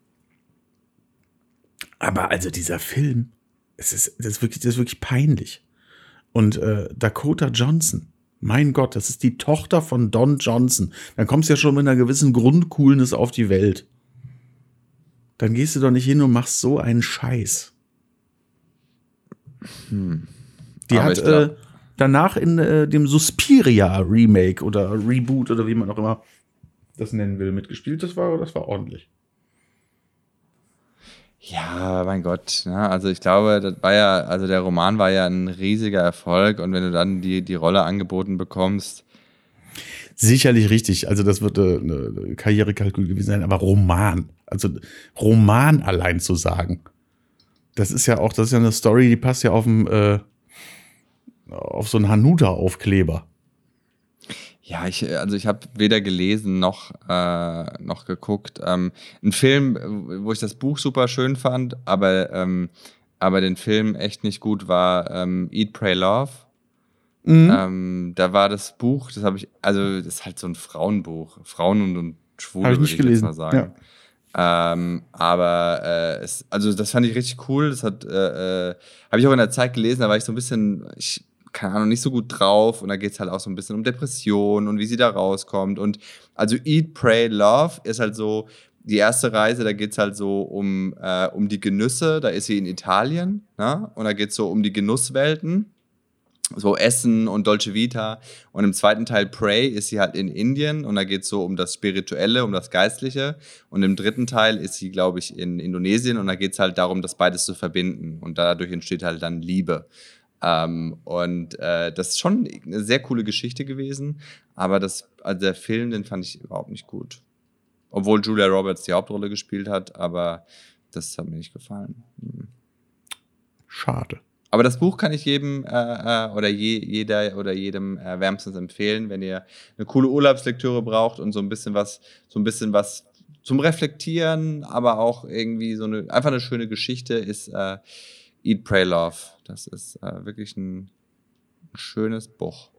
aber also dieser Film, es ist, das ist wirklich, das ist wirklich peinlich. Und äh, Dakota Johnson, mein Gott, das ist die Tochter von Don Johnson. Dann kommst du ja schon mit einer gewissen Grundcoolness auf die Welt. Dann gehst du doch nicht hin und machst so einen Scheiß. Hm. Die Aber hat äh, danach in äh, dem Suspiria Remake oder Reboot oder wie man auch immer das nennen will, mitgespielt. Das war, das war ordentlich. Ja, mein Gott. Ne? Also ich glaube, das war ja, also der Roman war ja ein riesiger Erfolg und wenn du dann die, die Rolle angeboten bekommst, Sicherlich richtig. Also das wird äh, eine Karrierekalkül gewesen sein, aber Roman. Also Roman allein zu sagen. Das ist ja auch, das ist ja eine Story, die passt ja auf dem, äh, auf so einen Hanuta-Aufkleber. Ja, ich, also ich habe weder gelesen noch, äh, noch geguckt. Ähm, ein Film, wo ich das Buch super schön fand, aber, ähm, aber den Film echt nicht gut war ähm, Eat, Pray, Love. Mhm. Ähm, da war das Buch, das habe ich, also das ist halt so ein Frauenbuch. Frauen und, und Schwule, Hab ich würde nicht ich jetzt gelesen, mal sagen. Ähm, aber äh, es, also das fand ich richtig cool. Das hat, äh, äh, habe ich auch in der Zeit gelesen, da war ich so ein bisschen, ich, keine Ahnung, nicht so gut drauf. Und da geht es halt auch so ein bisschen um Depression und wie sie da rauskommt. Und also Eat, Pray, Love ist halt so, die erste Reise, da geht es halt so um, äh, um die Genüsse, da ist sie in Italien, ne? Und da geht es so um die Genusswelten so Essen und Dolce Vita. Und im zweiten Teil Prey ist sie halt in Indien und da geht es so um das Spirituelle, um das Geistliche. Und im dritten Teil ist sie, glaube ich, in Indonesien und da geht es halt darum, das beides zu verbinden. Und dadurch entsteht halt dann Liebe. Ähm, und äh, das ist schon eine sehr coole Geschichte gewesen, aber das, also der Film, den fand ich überhaupt nicht gut. Obwohl Julia Roberts die Hauptrolle gespielt hat, aber das hat mir nicht gefallen. Hm. Schade. Aber das Buch kann ich jedem äh, äh, oder je, jeder oder jedem äh, wärmstens empfehlen, wenn ihr eine coole Urlaubslektüre braucht und so ein bisschen was, so ein bisschen was zum Reflektieren, aber auch irgendwie so eine einfach eine schöne Geschichte ist äh, Eat, Pray, Love. Das ist äh, wirklich ein, ein schönes Buch.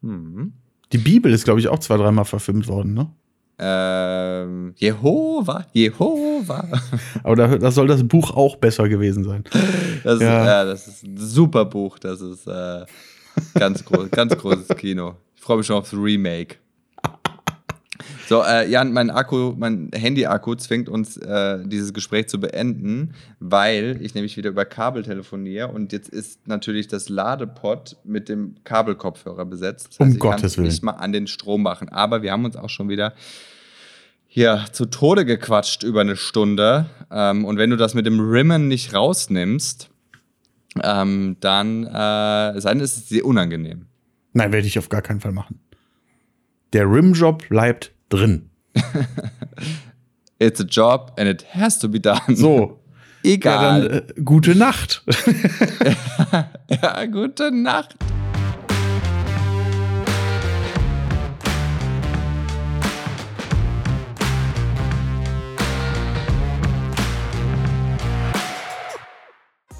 Mhm. Die Bibel ist, glaube ich, auch zwei, dreimal verfilmt worden, ne? Ähm, Jehova, Jehova. Aber da, da soll das Buch auch besser gewesen sein. Das, Ja. ist, ja, das ist ein super Buch. Das ist äh, ganz, groß, ganz großes Kino. Ich freue mich schon aufs Remake. So, äh, Jan, mein Akku, mein Handy-Akku zwingt uns, äh, dieses Gespräch zu beenden, weil ich nämlich wieder über Kabel telefoniere und jetzt ist natürlich das Ladepod mit dem Kabelkopfhörer besetzt. Das Um ich kann's Gottes Willen. nicht mal an den Strom machen. Aber wir haben uns auch schon wieder hier zu Tode gequatscht über eine Stunde. Ähm, und wenn du das mit dem Rimmen nicht rausnimmst, ähm, dann, äh, dann ist es dir unangenehm. Nein, werde ich auf gar keinen Fall machen. Der Rimjob bleibt drin. It's a job and it has to be done. So. Ja, Egal. dann äh, gute Nacht. Ja, gute Nacht.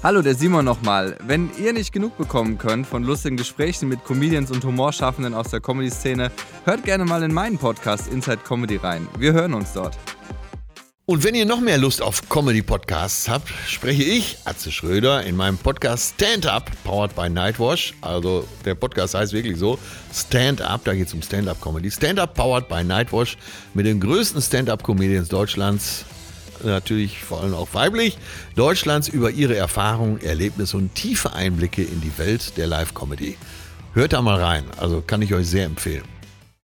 Hallo, der Simon nochmal. Wenn ihr nicht genug bekommen könnt von lustigen Gesprächen mit Comedians und Humorschaffenden aus der Comedy-Szene, hört gerne mal in meinen Podcast Inside Comedy rein. Wir hören uns dort. Und wenn ihr noch mehr Lust auf Comedy-Podcasts habt, spreche ich, Atze Schröder, in meinem Podcast Stand Up, powered by Nightwash. Also der Podcast heißt wirklich so, Stand Up, da geht es um Stand-Up-Comedy. Stand Up, powered by Nightwash, mit den größten Stand-Up-Comedians Deutschlands, natürlich vor allem auch weiblich, Deutschlands über ihre Erfahrungen, Erlebnisse und tiefe Einblicke in die Welt der Live-Comedy. Hört da mal rein, also kann ich euch sehr empfehlen.